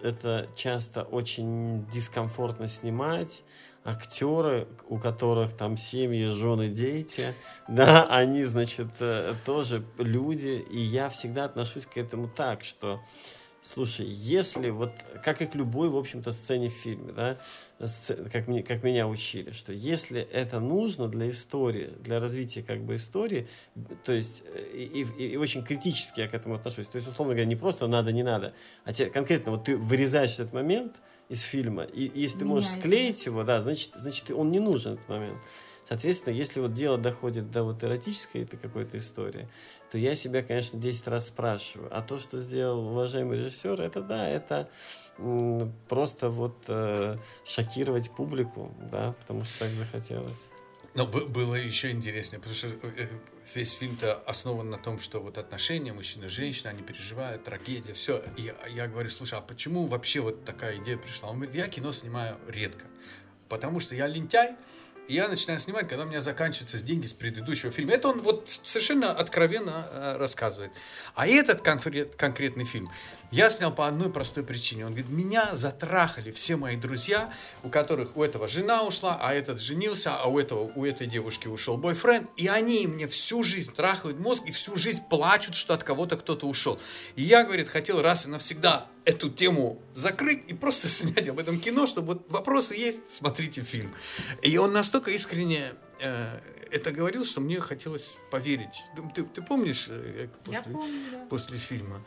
это часто очень дискомфортно снимать, актеры, у которых там семьи, жены, дети, да, они, значит, э, тоже люди, и я всегда отношусь к этому так, что, слушай, если вот, как и к любой, в общем-то, сцене в фильме, да, как, мне, как меня учили, что если это нужно для истории, для развития как бы истории, то есть, э, и, и, и очень критически я к этому отношусь, то есть, условно говоря, не просто надо, не надо, а тебе конкретно вот ты вырезаешь этот момент, из фильма. И если ты можешь склеить его, да, значит, значит, он не нужен в этот момент. Соответственно, если вот дело доходит до вот эротической это какой-то истории, то я себя, конечно, 10 раз спрашиваю. А то, что сделал уважаемый режиссер, это да, это просто вот э, шокировать публику, да, потому что так захотелось. Но было еще интереснее, потому что э, весь фильм-то основан на том, что вот отношения мужчина и женщина, они переживают, трагедия, все. И я, говорю, слушай, а почему вообще вот такая идея пришла? Он говорит, я кино снимаю редко, потому что я лентяй, и я начинаю снимать, когда у меня заканчиваются деньги с предыдущего фильма. Это он вот совершенно откровенно э, рассказывает. А этот конкрет, конкретный фильм я снял по одной простой причине. Он говорит, меня затрахали все мои друзья, у которых у этого жена ушла, а этот женился, а у, этого, у этой девушки ушел бойфренд. И они мне всю жизнь трахают мозг и всю жизнь плачут, что от кого-то кто-то ушел. И я, говорит, хотел раз и навсегда эту тему закрыть и просто снять об этом кино, чтобы вот вопросы есть, смотрите фильм. И он настолько искренне э, это говорил, что мне хотелось поверить. Ты, ты помнишь э, после, Я помню, да. после фильма?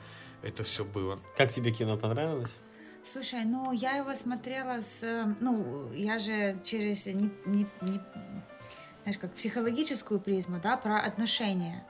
Это все было. Как тебе кино понравилось? Слушай, ну я его смотрела с, ну я же через не, не, не знаешь, как психологическую призму, да, про отношения.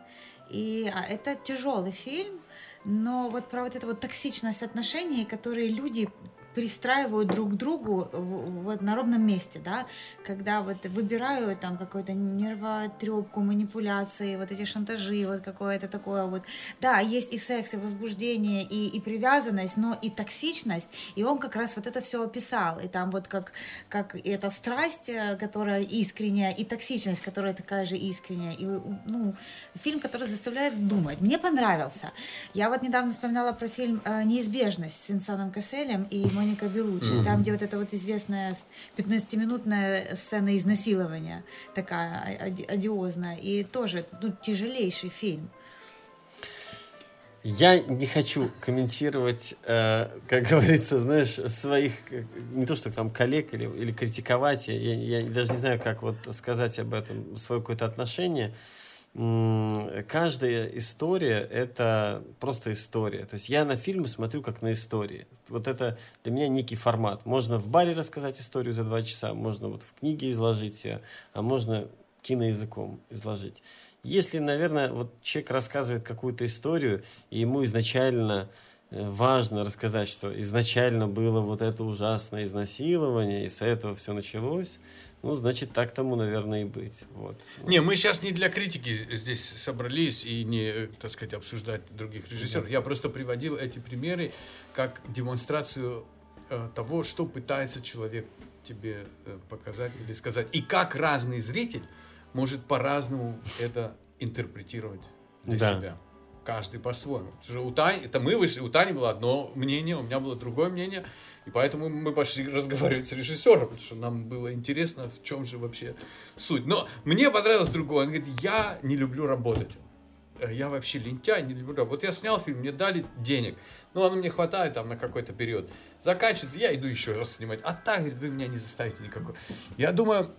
И а, это тяжелый фильм, но вот про вот эту вот токсичность отношений, которые люди пристраивают друг к другу вот на ровном месте, да, когда вот выбираю там какую-то нервотрепку, манипуляции, вот эти шантажи, вот какое-то такое вот, да, есть и секс, и возбуждение, и, и привязанность, но и токсичность, и он как раз вот это все описал, и там вот как, как эта страсть, э, которая искренняя, и токсичность, которая такая же искренняя, и, ну, фильм, который заставляет думать. Мне понравился. Я вот недавно вспоминала про фильм э, «Неизбежность» с Винсаном Касселем и мой Моника Белучи, mm-hmm. там, где вот эта вот известная 15-минутная сцена изнасилования, такая одиозная, и тоже ну, тяжелейший фильм. Я не хочу комментировать, э, как говорится, знаешь, своих, не то что там коллег или, или критиковать, я, я даже не знаю, как вот сказать об этом, свое какое-то отношение каждая история — это просто история. То есть я на фильмы смотрю как на истории. Вот это для меня некий формат. Можно в баре рассказать историю за два часа, можно вот в книге изложить ее, а можно киноязыком изложить. Если, наверное, вот человек рассказывает какую-то историю, и ему изначально э, важно рассказать, что изначально было вот это ужасное изнасилование, и с этого все началось, ну, значит, так тому, наверное, и быть. Вот. Не, мы сейчас не для критики здесь собрались и не, э, так сказать, обсуждать других режиссеров. Я просто приводил эти примеры как демонстрацию э, того, что пытается человек тебе э, показать или сказать. И как разный зритель может по-разному это интерпретировать для да. себя. Каждый по-своему. У Тани, это мы вышли, у Тани было одно мнение, у меня было другое мнение. И поэтому мы пошли разговаривать с режиссером, потому что нам было интересно, в чем же вообще суть. Но мне понравилось другое. Он говорит, я не люблю работать. Э, я вообще лентяй, не люблю работать. Вот я снял фильм, мне дали денег. Ну, оно мне хватает там на какой-то период. Заканчивается, я иду еще раз снимать. А так, говорит, вы меня не заставите никакой. Я думаю,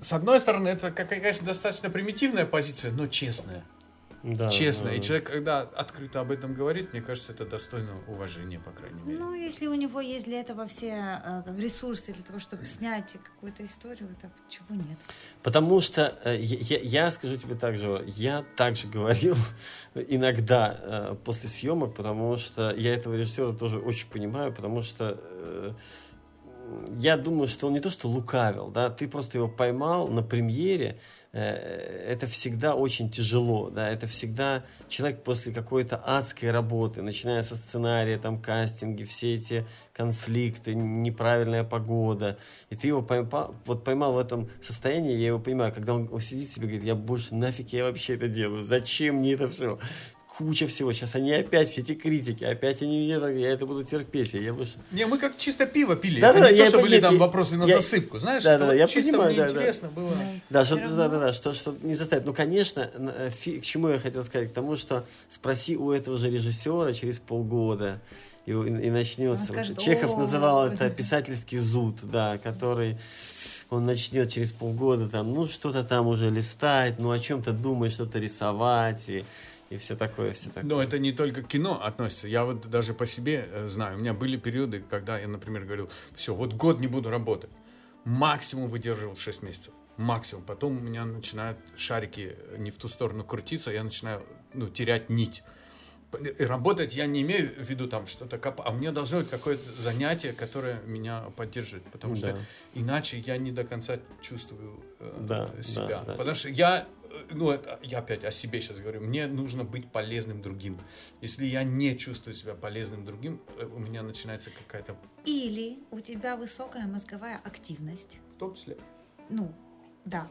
с одной стороны, это, конечно, достаточно примитивная позиция, но честная. Да, Честно. Да, и человек, когда открыто об этом говорит, мне кажется, это достойно уважения, по крайней мере. Ну, если у него есть для этого все э, ресурсы для того, чтобы снять какую-то историю, так чего нет? Потому что э, я, я скажу тебе так же, я также говорил иногда э, после съемок, потому что я этого режиссера тоже очень понимаю, потому что я думаю, что он не то что лукавил, да, ты просто его поймал на премьере, это всегда очень тяжело, да, это всегда человек после какой-то адской работы, начиная со сценария, там, кастинги, все эти конфликты, неправильная погода, и ты его поймал, вот поймал в этом состоянии, я его понимаю, когда он, он сидит себе, говорит, я больше нафиг я вообще это делаю, зачем мне это все? Куча всего. Сейчас они опять все эти критики, опять они меня, я это буду терпеть. Я больше... Не, мы как чисто пиво пили. Да, это да, не я то, что были там вопросы на я, засыпку, знаешь? Да, да, я чисто понимаю, мне да, интересно да. было. Да, что, да, да, да, что, что не заставить. Ну, конечно, э, фи, к чему я хотел сказать? К тому, что спроси у этого же режиссера через полгода, и, и начнется. Скажет, Чехов называл это писательский зуд, да, который он начнет через полгода там, ну, что-то там уже листать, ну, о чем-то думать, что-то рисовать, и и все такое, все такое. Но это не только к кино относится. Я вот даже по себе э, знаю. У меня были периоды, когда я, например, говорил, все, вот год не буду работать. Максимум выдерживал 6 месяцев. Максимум. Потом у меня начинают шарики не в ту сторону крутиться, я начинаю ну, терять нить. И работать я не имею в виду там что-то коп, а мне должно быть какое-то занятие, которое меня поддерживает, потому что Да. иначе я не до конца чувствую э, Да, себя. да, да. Потому что я, э, ну это я опять о себе сейчас говорю, мне нужно быть полезным другим. Если я не чувствую себя полезным другим, э, у меня начинается какая-то, Или у тебя высокая мозговая активность. в том числе. Ну, да.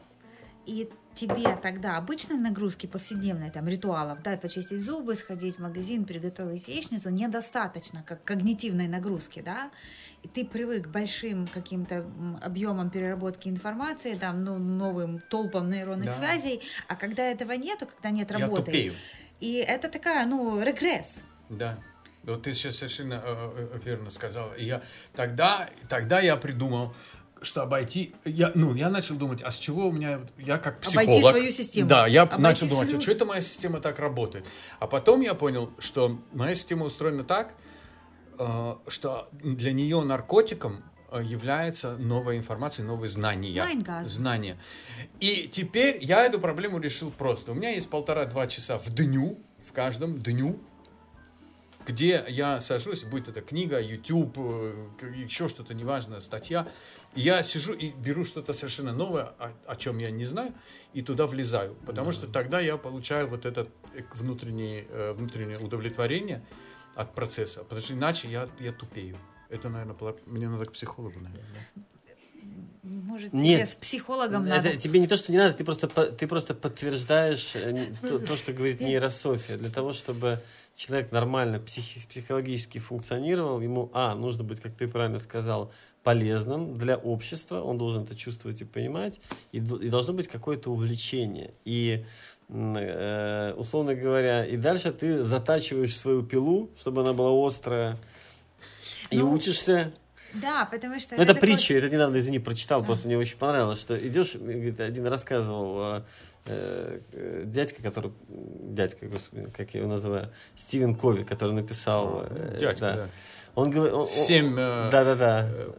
И тебе тогда обычной нагрузки повседневной, там, ритуалов, да, почистить зубы, сходить в магазин, приготовить яичницу, недостаточно, как когнитивной нагрузки, да, и ты привык к большим каким-то объемам переработки информации, там, ну, новым толпам нейронных Да. связей, а когда этого нету, когда нет Я работы, тупею. и это такая, ну, регресс. Да. Вот ты сейчас совершенно э, э, верно сказала. И я тогда, тогда я придумал, что обойти, я, ну, я начал думать, а с чего у меня, я как Обойти психолог. свою систему. Да, я Обойти начал думать, свою- а что это моя система так работает? А потом я понял, что моя система устроена так, э, что для нее наркотиком э, является новая информация, новые знания. Знания. И теперь я эту проблему решил просто. У меня есть полтора-два часа в дню, в каждом дню, где я сажусь, будет это книга, YouTube, э, еще что-то, неважно, статья, и я сижу и беру что-то совершенно новое, о, о чем я не знаю, и туда влезаю, потому что тогда я получаю вот это э, внутреннее, э, внутреннее удовлетворение от процесса, потому что иначе я, я тупею. Это, наверное, мне надо к психологу, наверное. Может, Нет. тебе с психологом Это надо. тебе не то, что не надо, ты просто, ты просто подтверждаешь то, то, что говорит нейрософия. Для того, чтобы человек нормально психи- психологически функционировал, ему, а, нужно быть, как ты правильно сказал, полезным для общества, он должен это чувствовать и понимать, и, и должно быть какое-то увлечение. И, э, условно говоря, и дальше ты затачиваешь свою пилу, чтобы она была острая, и Ну, учишься Да, потому что ну, это такой- притча, это недавно, извини, прочитал, А. просто мне очень понравилось, что идешь, говорит, один рассказывал, э, дядька, который, дядька, господи, как я его называю, Стивен Кови, который написал, э, Дядька, да. да. Он говорит, Семь, э, да-да-да, э,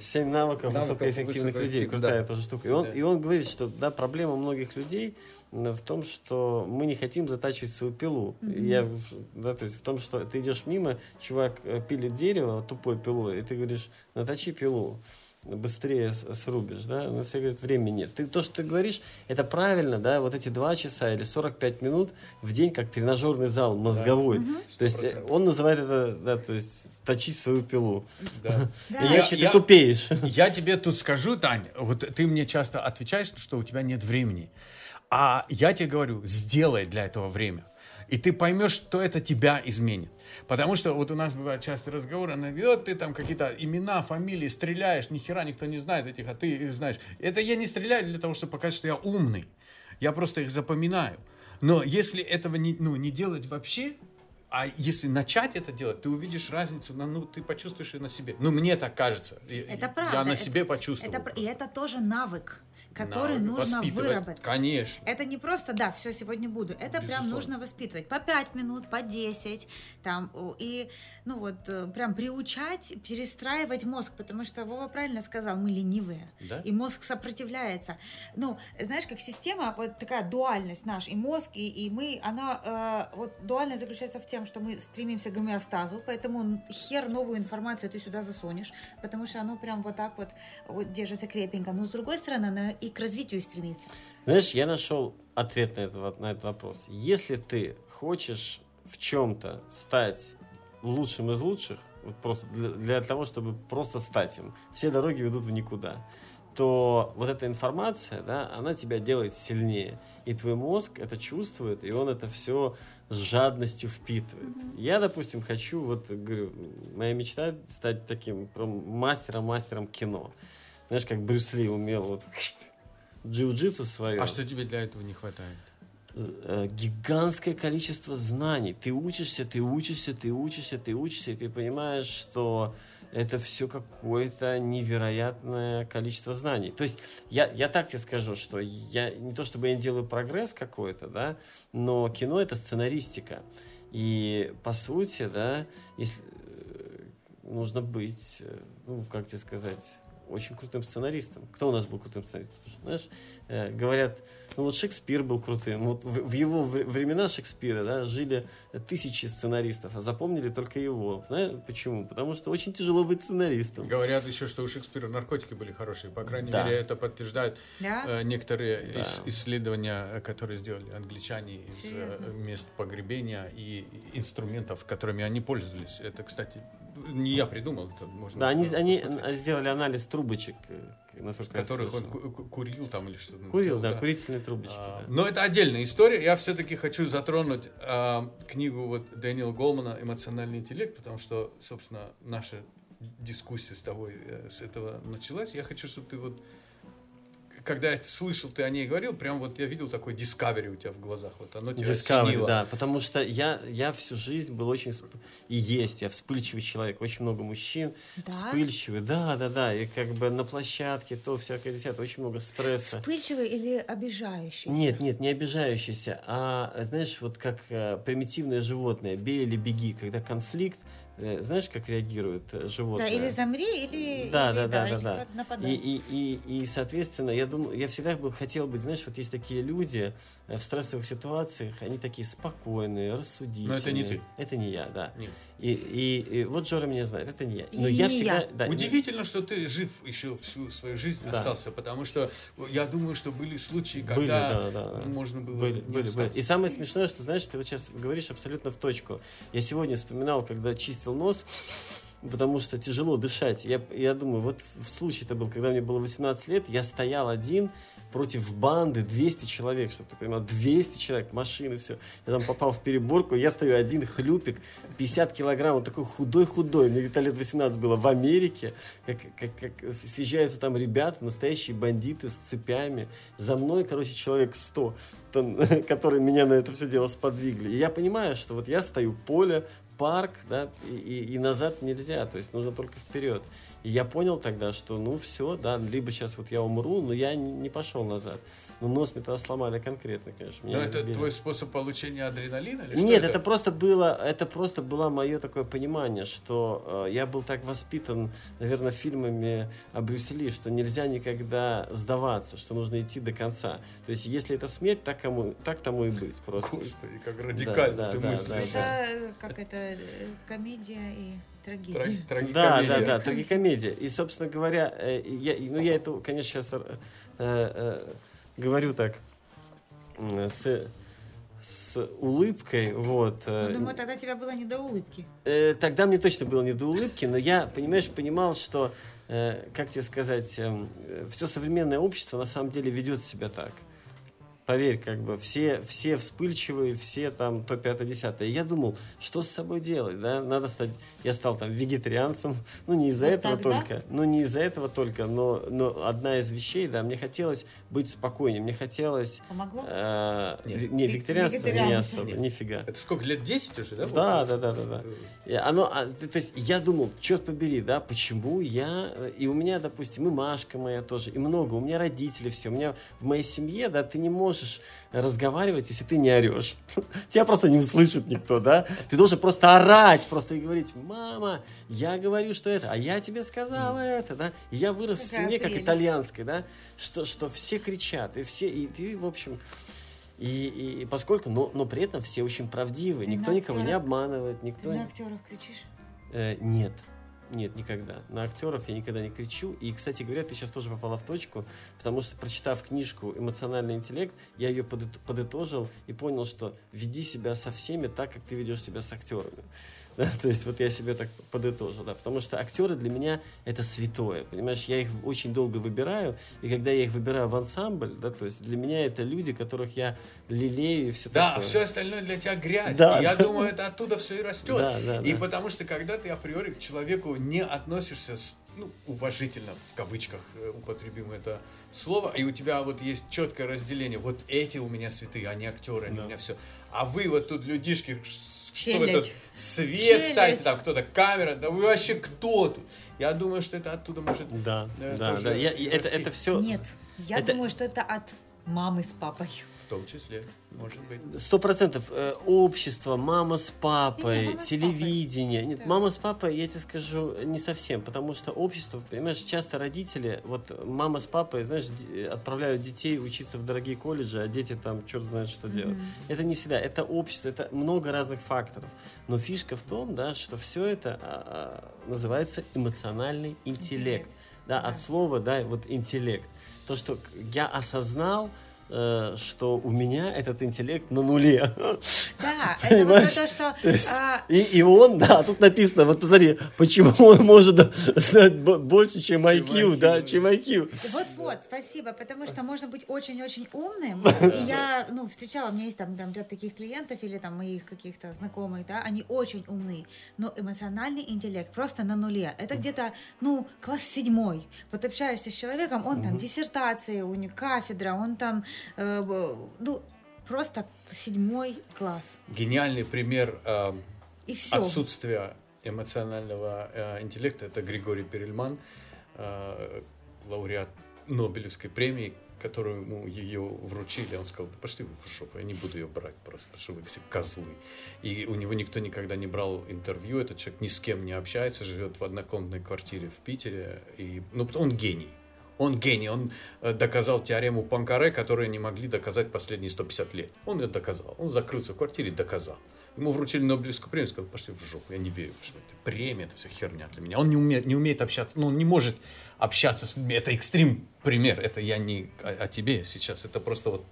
семь навыков, навыков высокоэффективных людей, крутая да. тоже штука. И он, Да. и он говорит, что, да, проблема многих людей в том, что мы не хотим затачивать свою пилу. Мгм. Я, да, то есть в том, что ты идешь мимо, чувак э, пилит дерево тупой пилой, и ты говоришь, наточи пилу быстрее срубишь, да, но все говорят, времени нет. Ты, то, что ты говоришь, это правильно, да, вот эти два часа или 45 минут в день, как тренажерный зал мозговой. Мгм. То есть э, 100%. он называет это, да, то есть точить свою пилу. да. Да. Иначе Я- ты тупеешь. Я тебе тут скажу, Тань, вот ты мне часто отвечаешь, что у тебя нет времени. А я тебе говорю, сделай для этого время. И ты поймешь, что это тебя изменит. Потому что вот у нас бывают часто разговоры, она «Вот ты там какие-то имена, фамилии стреляешь, ни хера никто не знает этих, а ты их знаешь. Это я не стреляю для того, чтобы показать, что я умный. Я просто их запоминаю. Но если этого не, ну, не делать вообще, а если начать это делать, ты увидишь разницу, на, ну, ты почувствуешь ее на себе. Ну, мне так кажется. Это и правда. Я на это- себе почувствовал. это и это тоже навык, который Навык нужно выработать. Конечно. Это не просто, да, все, сегодня буду. Это прям Безусловно. нужно воспитывать. По 5 минут, по 10. Там, и, ну вот, э, прям приучать, перестраивать мозг. Потому что Вова правильно сказал, мы ленивые. Да? И мозг сопротивляется. Ну, знаешь, как система, вот такая дуальность наш, и мозг, и, и мы, она, э, вот дуальность заключается в том, что мы стремимся к гомеостазу, поэтому хер новую информацию ты сюда засунешь, потому что оно прям вот так вот, вот держится крепенько. Но с другой стороны, оно и к развитию стремится. Знаешь, я нашел ответ на, это, на этот вопрос. Если ты хочешь в чем-то стать лучшим из лучших, вот просто для, для того, чтобы просто стать им, все дороги ведут в никуда, то вот эта информация, да, она тебя делает сильнее. И твой мозг это чувствует, и он это все с жадностью впитывает. Я, допустим, хочу, вот говорю, моя мечта стать таким мастером-мастером кино. Знаешь, как Брюс Ли умел вот джиу-джитсу свое. А что тебе для этого не хватает? Э, гигантское количество знаний. Ты учишься, ты учишься, ты учишься, ты учишься, и ты понимаешь, что это все какое-то невероятное количество знаний. То есть я, я так тебе скажу, что я не то чтобы я не делаю прогресс какой-то, да, но кино это сценаристика. И по сути, да, если э, нужно быть, э, ну, как тебе сказать, очень крутым сценаристом. Кто у нас был крутым сценаристом? Знаешь, э, говорят, ну вот Шекспир был крутым. Вот в, в его времена Шекспира да, жили тысячи сценаристов, а запомнили только его. Знаешь почему? Потому что очень тяжело быть сценаристом. Говорят еще, что у Шекспира наркотики были хорошие. По крайней да. мере, это подтверждают да? э, некоторые да. ис- исследования, которые сделали англичане из э, Серьезно? мест погребения и инструментов, которыми они пользовались. Это, кстати, не я придумал, это можно. Да, они, они сделали анализ трубочек, э, насколько которых он курил там или что-то. Курил, да, да, курительные трубочки. А, да. Но это отдельная история. Я все-таки хочу затронуть а, книгу вот Дэниела Голмана «Эмоциональный интеллект», потому что, собственно, наша дискуссия с тобой э, с этого началась. Я хочу, чтобы ты вот когда я слышал, ты о ней говорил, прям вот я видел такой discovery у тебя в глазах. Вот оно тебя discovery, оценило. да, потому что я, я всю жизнь был очень, и есть, я вспыльчивый человек, очень много мужчин да? вспыльчивый, да, да, да, и как бы на площадке то всякое десятое, очень много стресса. Вспыльчивый или обижающийся? Нет, нет, не обижающийся, а, знаешь, вот как э, примитивное животное, бей или беги, когда конфликт, знаешь, как реагирует э, животное? Да, или замри, или, да, или, да, да, да, да. нападай. И, и, и, и, соответственно, я думаю, я всегда был, хотел быть, знаешь, вот есть такие люди э, в стрессовых ситуациях, они такие спокойные, рассудительные. Но это не ты. Это не я, да. Нет. И, и, и вот Жора меня знает, это не я. Но и я всегда... Я. Да, Удивительно, не... что ты жив еще всю свою жизнь да. остался, потому что я думаю, что были случаи, когда были, да, да, да. можно было были, были, были. И самое смешное, что, знаешь, ты вот сейчас говоришь абсолютно в точку. Я сегодня вспоминал, когда чистил нос, потому что тяжело дышать. Я, я думаю, вот в случае это был, когда мне было 18 лет, я стоял один против банды 200 человек, чтобы ты понимал, 200 человек, машины, все. Я там попал в переборку, я стою один, хлюпик, 50 килограмм, он такой худой-худой, мне где-то лет 18 было в Америке, как, как, как съезжаются там ребята, настоящие бандиты с цепями, за мной, короче, человек 100, там, которые меня на это все дело сподвигли. И я понимаю, что вот я стою поле, парк, да, и, и, назад нельзя, то есть нужно только вперед. И я понял тогда, что ну все, да, либо сейчас вот я умру, но я не, пошел назад. Ну нос мне тогда сломали конкретно, конечно. Меня но это забили. твой способ получения адреналина? Или Нет, это? это просто было, это просто было мое такое понимание, что э, я был так воспитан, наверное, фильмами о Брюсе Ли, что нельзя никогда сдаваться, что нужно идти до конца. То есть, если это смерть, так, кому, так тому и быть. Просто. Господи, как радикально да, ты да, мыслишь. Да, да. Это как это э, комедия и Трагедия. Траг, да, да, да, трагикомедия. И, собственно говоря, э, я, ну, я это, конечно, сейчас э, э, говорю так с, с улыбкой, вот. Ну, думаю, тогда тебя было не до улыбки. Э, тогда мне точно было не до улыбки, но я, понимаешь, понимал, что, э, как тебе сказать, э, все современное общество на самом деле ведет себя так поверь, как бы все, все вспыльчивые, все там то пятое, десятое. Я думал, что с собой делать, да, надо стать, я стал там вегетарианцем, ну не из-за вот этого тогда? только, ну не из-за этого только, но, но одна из вещей, да, мне хотелось быть спокойнее, мне хотелось... Помогло? Э, Нет. Не, вегетарианство не особо, Нет. нифига. Это сколько, лет 10 уже, да? Да, да, да, да, да. И оно, а, то есть я думал, черт побери, да, почему я, и у меня, допустим, и Машка моя тоже, и много, у меня родители все, у меня в моей семье, да, ты не можешь можешь разговаривать, если ты не орешь. Тебя просто не услышит никто, да? Ты должен просто орать, просто и говорить, мама, я говорю, что это, а я тебе сказала это, да? И я вырос Какая в семье, прелесть. как итальянской, да? Что, что все кричат, и все, и ты, в общем... И, и, и поскольку, но, но при этом все очень правдивы, ты никто никого не обманывает, никто... Ты на актеров кричишь? Э, нет. Нет, никогда. На актеров я никогда не кричу. И, кстати говоря, ты сейчас тоже попала в точку, потому что, прочитав книжку «Эмоциональный интеллект», я ее подытожил и понял, что веди себя со всеми так, как ты ведешь себя с актерами. Да, то есть вот я себе так подытожил, да, потому что актеры для меня это святое, понимаешь, я их очень долго выбираю, и когда я их выбираю в ансамбль, да, то есть для меня это люди, которых я лелею и все да, такое. все остальное для тебя грязь, да, и я думаю, это оттуда все и растет, да, да, и да. потому что когда ты априори к человеку не относишься с, ну, уважительно, в кавычках э, употребим это слово, и у тебя вот есть четкое разделение, вот эти у меня святые, они актеры, они да. у меня все, а вы вот тут людишки что вы тут свет Челядь. ставите, там кто-то камера, да вы вообще кто тут? Я думаю, что это оттуда может. Да, э, да, да. Я, это, это все. Нет, я это... думаю, что это от мамы с папой. В том числе, может быть. Сто процентов. Э, общество, мама с папой, Не, мама с телевидение. Нет, Да. мама с папой, я тебе скажу, не совсем, потому что общество, понимаешь, часто родители, вот мама с папой, знаешь, д- отправляют детей учиться в дорогие колледжи, а дети там черт знает что делают. Это не всегда, это общество, это много разных факторов. Но фишка в том, да, что все это а, а, называется эмоциональный интеллект. Да, Да. от слова, да, вот интеллект. То, что я осознал, э, что у меня этот интеллект на нуле. Да, это вот Понимаешь? то, что... То есть, а, и, и он, да, тут написано, вот посмотри, почему он может знать бо- больше, чем IQ, IQ, да, чем IQ. Вот-вот, спасибо, потому что можно быть очень-очень умным, и я, ну, встречала, у меня есть там, там ряд таких клиентов или там моих каких-то знакомых, да, они очень умные, но эмоциональный интеллект просто на нуле, это где-то, ну, класс седьмой, вот общаешься с человеком, он там диссертации, у него кафедра, он там, э, ну, просто седьмой класс, Гениальный пример э, и все. отсутствия эмоционального э, интеллекта это Григорий Перельман, э, лауреат Нобелевской премии, которую ему ее вручили. Он сказал, да пошли вы в жопу, я не буду ее брать просто, потому что вы все козлы. И у него никто никогда не брал интервью, этот человек ни с кем не общается, живет в однокомнатной квартире в Питере. И, ну, он гений. Он гений, он э, доказал теорему Панкаре, которую не могли доказать последние 150 лет. Он это доказал. Он закрылся в квартире и доказал. Ему вручили Нобелевскую премию, сказал, пошли в жопу, я не верю, что это премия, это все херня для меня. Он не умеет, не умеет общаться, ну, он не может общаться с людьми. Это экстрим пример, это я не о, о тебе сейчас, это просто вот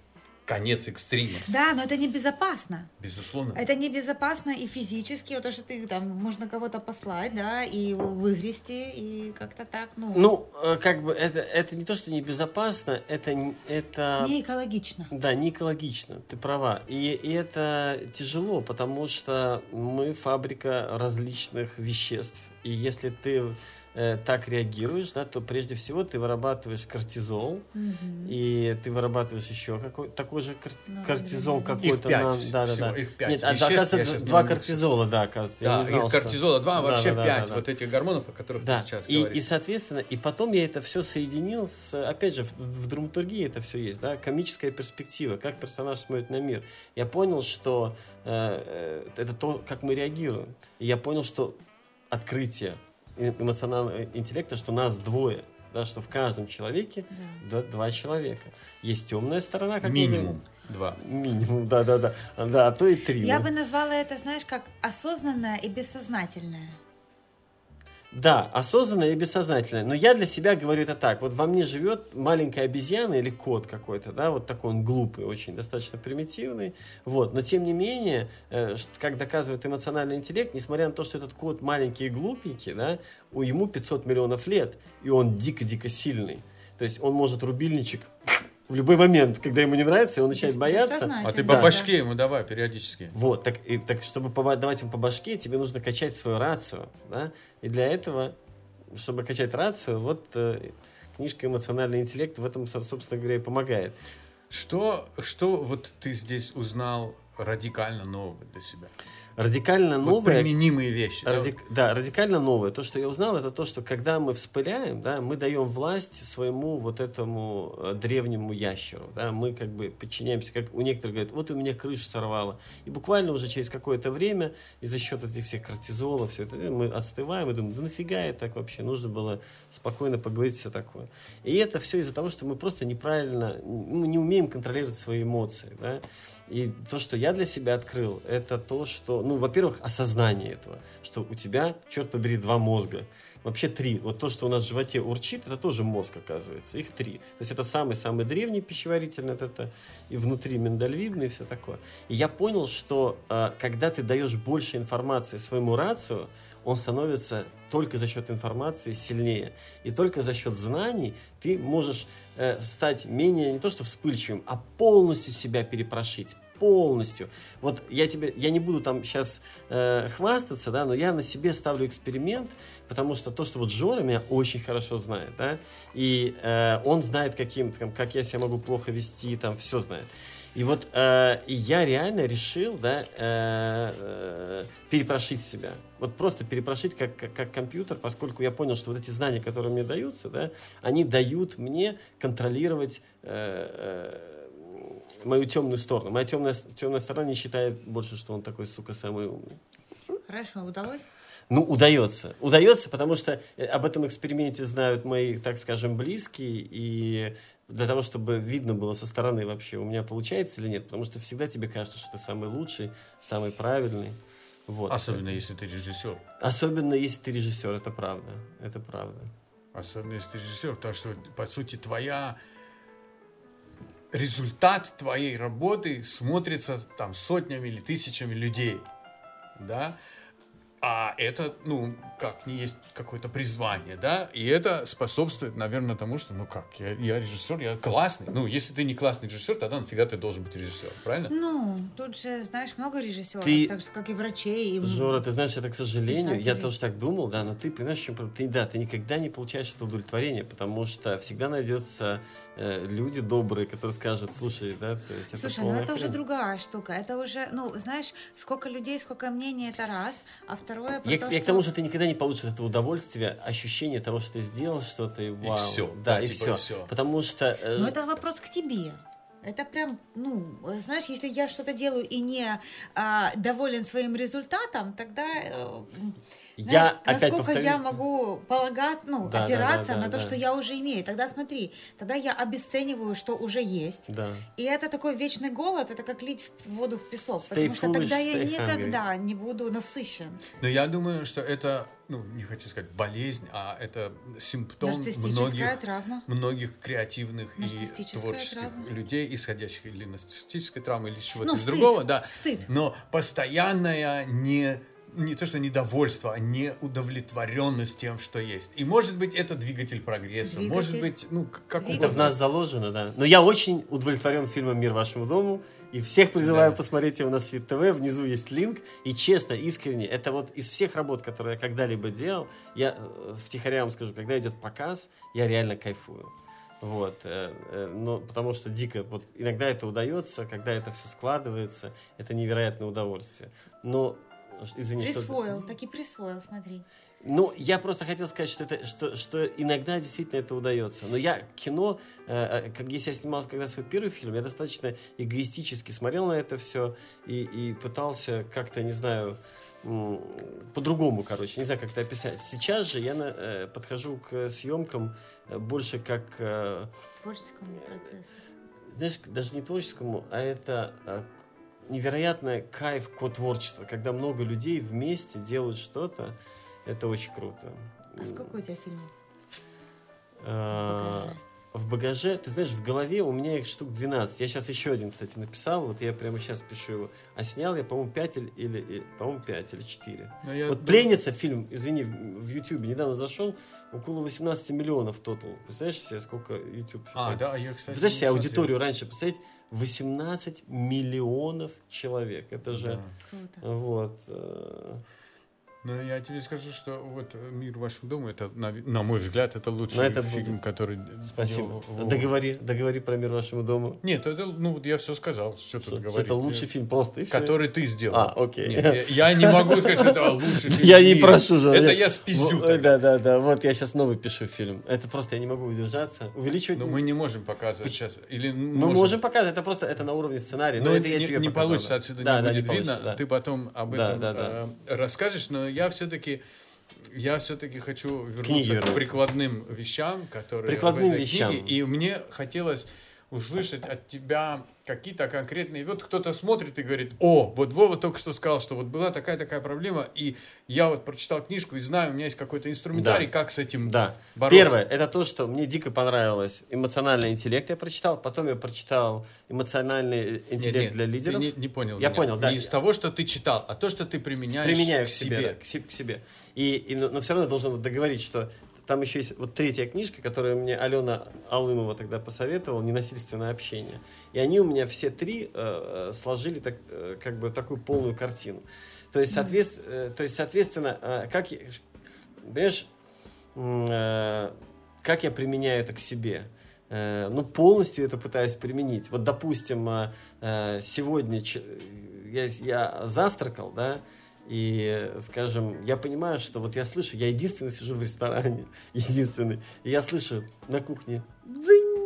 конец экстрима, Да, но это небезопасно. безусловно. Это небезопасно и физически, то, что ты там можно кого-то послать, да, и выгрести, и как-то так, ну, Ну, э, как бы это, это не то, что небезопасно, это, это не экологично. Да, не экологично, ты права. И, и это тяжело, потому что мы фабрика различных веществ. И если ты э, так реагируешь, да, то прежде всего ты вырабатываешь кортизол, Мгм. и ты вырабатываешь еще какой, такой же кор- Ну, кортизол их какой-то. пять на- да, да, всего, да. их Нет, а, веществ, оказывается, я два кортизола, да, оказывается. я Да, не знал, их что- кортизола два, Да, вообще да, да, пять да, да. вот этих гормонов, о которых Да, ты сейчас и, говоришь. и, соответственно, и потом я это все соединил с, опять же, в, в драматургии это все есть, да, комическая перспектива, как персонаж смотрит на мир. Я понял, что э, э, это то, как мы реагируем. И я понял, что открытие эмоционального интеллекта, что нас двое, да, что в каждом человеке Да. да, два человека. Есть темная сторона, как. Минимум два. Минимум, да, да, да. Да, а то и три. Я да. бы назвала это, знаешь, как осознанное и бессознательное. Да, осознанное и бессознательное. Но я для себя говорю это так. Вот во мне живет маленькая обезьяна или кот какой-то, да, вот такой он глупый, очень достаточно примитивный. Вот. Но тем не менее, э, как доказывает эмоциональный интеллект, несмотря на то, что этот кот маленький и глупенький, да, у ему 500 миллионов лет, и он дико-дико сильный. То есть он может рубильничек в любой момент, когда ему не нравится, и он начинает бояться. А ты Да. по башке ему давай периодически. Вот, так, и, так чтобы давать ему по башке, тебе нужно качать свою рацию, да? И для этого, чтобы качать рацию, вот э, книжка «Эмоциональный интеллект» в этом, со- собственно говоря, и помогает. Что, что вот ты здесь узнал радикально нового для себя? Радикально Вот новое... применимые вещи. да? Радик- Да, радикально новое. То, что я узнал, это то, что когда мы вспыляем, да, мы даем власть своему вот этому э, древнему ящеру. Да, мы как бы подчиняемся, как у некоторых говорят, вот у меня крыша сорвала. И буквально уже через какое-то время, и за счет этих всех кортизола, все это, мы отстываем и думаем, да нафига я так вообще, нужно было спокойно поговорить, все такое. И это все из-за того, что мы просто неправильно, мы не умеем контролировать свои эмоции. Да? И то, что я для себя открыл, это то, что, ну, во-первых, осознание этого, что у тебя, черт побери, два мозга. Вообще три. Вот то, что у нас в животе урчит, это тоже мозг, оказывается. Их три. То есть это самый-самый древний пищеварительный, вот это и внутри миндальвидный, и все такое. И я понял, что э, когда ты даешь больше информации своему рацию, он становится только за счет информации сильнее. И только за счет знаний ты можешь э, стать менее не то что вспыльчивым, а полностью себя перепрошить. Полностью. Вот я тебе, я не буду там сейчас э, хвастаться, да, но я на себе ставлю эксперимент, потому что то, что вот Жора меня очень хорошо знает, да, и э, он знает, каким, там, как я себя могу плохо вести, там, все знает. И вот э, я реально решил, да, э, э, перепрошить себя. Вот просто перепрошить как, как, как компьютер, поскольку я понял, что вот эти знания, которые мне даются, да, они дают мне контролировать э, э, мою темную сторону. Моя темная, темная сторона не считает больше, что он такой, сука, самый умный. Хорошо, удалось? Ну, удается. Удается, потому что э, об этом эксперименте знают мои, так скажем, близкие, и для того, чтобы видно было со стороны вообще, у меня получается или нет, потому что всегда тебе кажется, что ты самый лучший, самый правильный. Вот. Особенно если ты режиссер. Особенно если ты режиссер, это правда. Это правда. Особенно если ты режиссер, потому что, по сути, твоя результат твоей работы смотрится там сотнями или тысячами людей, да, а это, ну, как не есть какое-то призвание, да, и это способствует, наверное, тому, что, ну как, я, я режиссер, я классный. Ну, если ты не классный режиссер, тогда нафига ты должен быть режиссером, правильно? Ну, тут же, знаешь, много режиссеров, Ты- так же, как и врачей. И... Жора, ты знаешь, это, к сожалению, я тоже так думал, да, но ты понимаешь, чем? Ты, да, ты никогда не получаешь это удовлетворение, потому что всегда найдется э, люди добрые, которые скажут, слушай, да, то есть это Слушай, ну это уже хрень». другая штука. Это уже, ну, знаешь, сколько людей, сколько мнений, это раз. А второе, про Я, то, я что... к тому, что ты никогда не получишь от этого удовольствия, ощущение того, что ты сделал что-то, и вау. всё, Да, да, и типа, все. и всё. Потому что... э, Но это вопрос к тебе. Это прям, ну, э, знаешь, если я что-то делаю и не а, доволен своим результатом, тогда э, Я знаешь, опять насколько я повторюсь, могу полагать, ну, Да, да, опираться да, да, на то, да. что я уже имею. Тогда смотри, тогда я обесцениваю, что уже есть. Да. И это такой вечный голод, это как лить в воду в песок, Stay потому что тогда я никогда не буду насыщен. Но я думаю, что это, ну, не хочу сказать болезнь, а это симптом многих, травма. многих креативных и творческих травма. людей, исходящих или нарциссической травмы, или с чего-то Ну, из стыд, другого, да. стыд. Но постоянная не не то что недовольство, а неудовлетворенность тем, что есть. И может быть это двигатель прогресса, Двигатель. может быть, ну как Двигатель. Это в нас заложено, да. Но я очень удовлетворен фильмом «Мир вашему дому». И всех призываю Да. посмотреть его на Свит ТВ. Внизу есть линк. И честно, искренне, это вот из всех работ, которые я когда-либо делал, я э, втихаря вам скажу, когда идет показ, я реально кайфую. Вот, э, э, но потому что дико, вот иногда это удается, когда это все складывается, это невероятное удовольствие. Но, извини, что- Присвоил, так и присвоил, смотри. ну, я просто хотел сказать, что, это, что, что иногда действительно это удается. Но я кино, э, э, как если я снимал когда свой первый фильм, я достаточно эгоистически смотрел на это все и, и пытался как-то, не знаю, по-другому, короче, не знаю, как это описать. Сейчас же я на- э, подхожу к съемкам э, больше как, э, Творческому процессу. знаешь, даже не творческому, а это э, невероятный кайф ко-творчества, когда много людей вместе делают что-то, это очень круто. А сколько у тебя фильмов? А. В багаже, ты знаешь, в голове у меня их штук 12. Я сейчас еще один, кстати, написал. Вот я прямо сейчас пишу его. А снял я, по-моему, 5 или, или- по-моему, 5 или 4. Но я Вот «Пленница» фильм, извини, в Ютубе недавно зашел, около 18 миллионов тотал. Представляешь себе, сколько YouTube? А, да, я, кстати, Представляешь себе аудиторию раньше, представить, 18 миллионов человек. Это же, Да. Круто. вот, э, Но я тебе скажу, что вот «Мир вашему дому» это, на, на мой взгляд, это лучший Ну, это фильм, будет. который... спасибо. делал. Договори, договори про мир вашему дому. Нет, это, ну вот я все сказал, что что говорить. это лучший фильм просто. и всё. Который ты сделал. А, окей. Нет, я, я не могу сказать, что это лучший фильм. Я не прошу же. Это я. Вот, Да, да, да. Вот я сейчас новый пишу фильм. Это просто я не могу удержаться. Увеличивать. Но мы не можем показывать сейчас. Или Мы можем показать, это просто это на уровне сценария. Но Но это я тебе не получится да. отсюда Да, не будет видно. Ты потом об этом э, расскажешь, но я все-таки я все-таки хочу вернуться к вернуться. прикладным вещам, которые Прикладным в этой вещам. книге. И мне хотелось услышать от тебя какие-то конкретные... Вот кто-то смотрит и говорит, о, вот Вова только что сказал, что вот была такая-такая проблема, и я вот прочитал книжку и знаю, у меня есть какой-то инструментарий, Да. как с этим Да. бороться. Первое, это то, что мне дико понравилось. Эмоциональный интеллект я прочитал, потом я прочитал эмоциональный интеллект Нет, нет, для лидеров. Ты не, не понял Я меня. понял, да. Не из того, что ты читал, а то, что ты применяешь применяю к к себе, да, к се- к себе. И, и- но, но все равно должен договорить, что там еще есть вот третья книжка, которую мне Алена Алымова тогда посоветовала, «Ненасильственное общение». И они у меня все три э, э, сложили так, э, как бы такую полную картину. То есть, соответс- э, то есть соответственно, э, как я, понимаешь, э, как я применяю это к себе? Э, ну, полностью это пытаюсь применить. Вот, допустим, э, сегодня я, я завтракал, да, и, скажем, я понимаю, что вот я слышу, я единственный сижу в ресторане, единственный, и я слышу на кухне дзынь.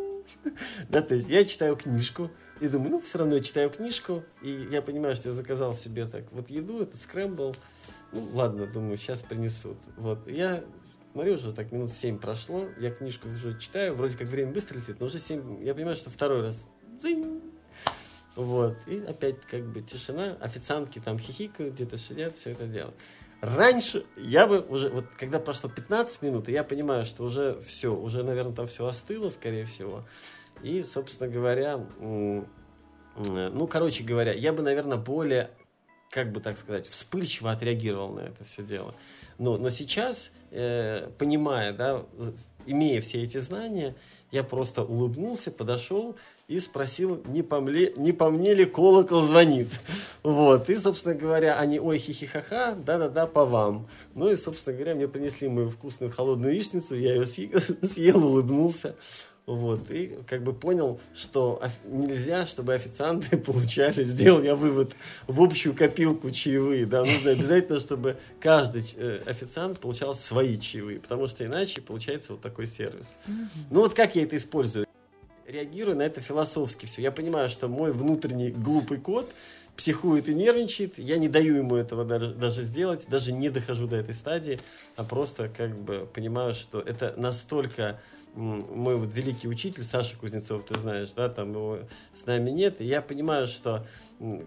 Да, то есть я читаю книжку, И думаю, ну, все равно я читаю книжку, и я понимаю, что я заказал себе так вот еду, этот скрэмбл. Ну, ладно, думаю, сейчас принесут. Вот, я смотрю, уже так минут 7 прошло, я книжку уже читаю, вроде как время быстро летит, но уже 7, я понимаю, что второй раз дзынь, вот, и опять как бы тишина, официантки там хихикают, где-то сидят, все это дело. Раньше я бы уже, вот когда прошло 15 минут, я понимаю, что уже все, уже, наверное, там все остыло, скорее всего. И, собственно говоря, ну, короче говоря, я бы, наверное, более, как бы так сказать, вспыльчиво отреагировал на это все дело. Но, но сейчас, э, понимая, да, имея все эти знания, я просто улыбнулся, подошел и спросил, не по, мне, не по мне ли колокол звонит. Вот. И, собственно говоря, они, ой, хихихаха, да-да-да, по вам. Ну и, собственно говоря, мне принесли мою вкусную холодную яичницу, я ее съел, улыбнулся. Вот, и как бы понял, что нельзя, чтобы официанты получали, сделал я вывод, в общую копилку чаевые, да, нужно обязательно, чтобы каждый э, официант получал свои чаевые, потому что иначе получается вот такой сервис. Ну вот как я это использую? Реагирую на это философски все. Я понимаю, что мой внутренний глупый кот психует и нервничает, я не даю ему этого даже, даже сделать, даже не дохожу до этой стадии, а просто как бы понимаю, что это настолько мой вот великий учитель Саша Кузнецов, ты знаешь, да, там его с нами нет, и я понимаю, что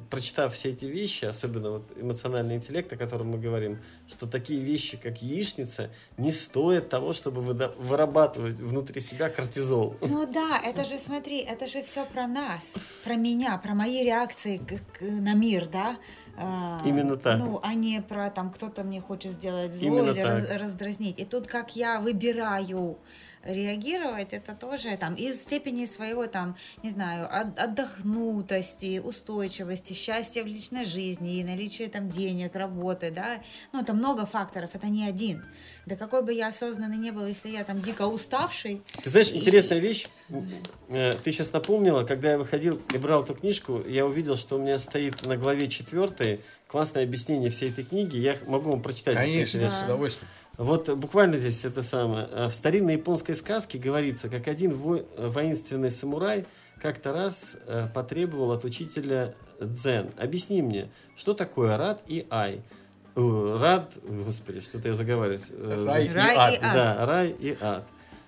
прочитав все эти вещи, особенно вот эмоциональный интеллект, о котором мы говорим, что такие вещи, как яичница, не стоят того, чтобы вырабатывать внутри себя кортизол. Ну да, это же, смотри, это же все про нас, про меня, про мои реакции на мир, да, а, Именно так. Ну, а не про там кто-то мне хочет сделать зло Именно или раз, раздразнить. И тут как я выбираю реагировать, это тоже там из степени своего там, не знаю, отдохнутости, устойчивости, счастья в личной жизни, и наличие там денег, работы, да, ну это много факторов, это не один. Да какой бы я осознанный не был, если я там дико уставший. Ты знаешь, и... интересная вещь, э, ты сейчас напомнила, когда я выходил и брал эту книжку, я увидел, что у меня стоит на главе четвертой классное объяснение всей этой книги, я могу вам прочитать. Конечно, да. с удовольствием. Вот буквально здесь это самое. Э, в старинной японской сказке говорится, как один воинственный самурай как-то раз э, потребовал от учителя дзен. Объясни мне, что такое рад и ай? Рад, господи, что-то я заговариваюсь. Э, рай, рай и, ад. и ад. Да, рай и ад.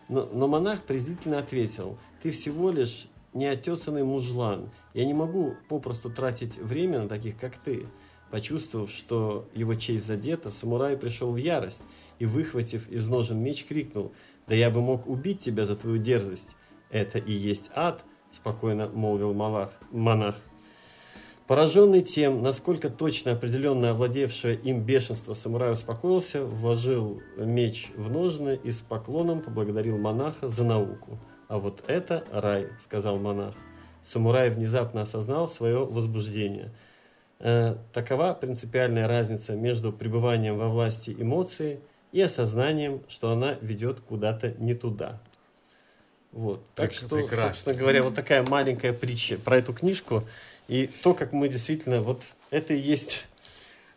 Но, но монах презрительно ответил, ты всего лишь неотесанный мужлан. Я не могу попросту тратить время на таких, как ты. Почувствовав, что его честь задета, самурай пришел в ярость и, выхватив из ножен меч, крикнул, «Да я бы мог убить тебя за твою дерзость! Это и есть ад!» – спокойно молвил монах. монах. Пораженный тем, насколько точно определенно овладевшее им бешенство, самурай успокоился, вложил меч в ножны и с поклоном поблагодарил монаха за науку. «А вот это рай», — сказал монах. Самурай внезапно осознал свое возбуждение. Э, такова принципиальная разница между пребыванием во власти эмоций и осознанием, что она ведет куда-то не туда. Вот. Так, так что, прекрасно. собственно говоря, вот такая маленькая притча про эту книжку и то, как мы действительно, вот это и есть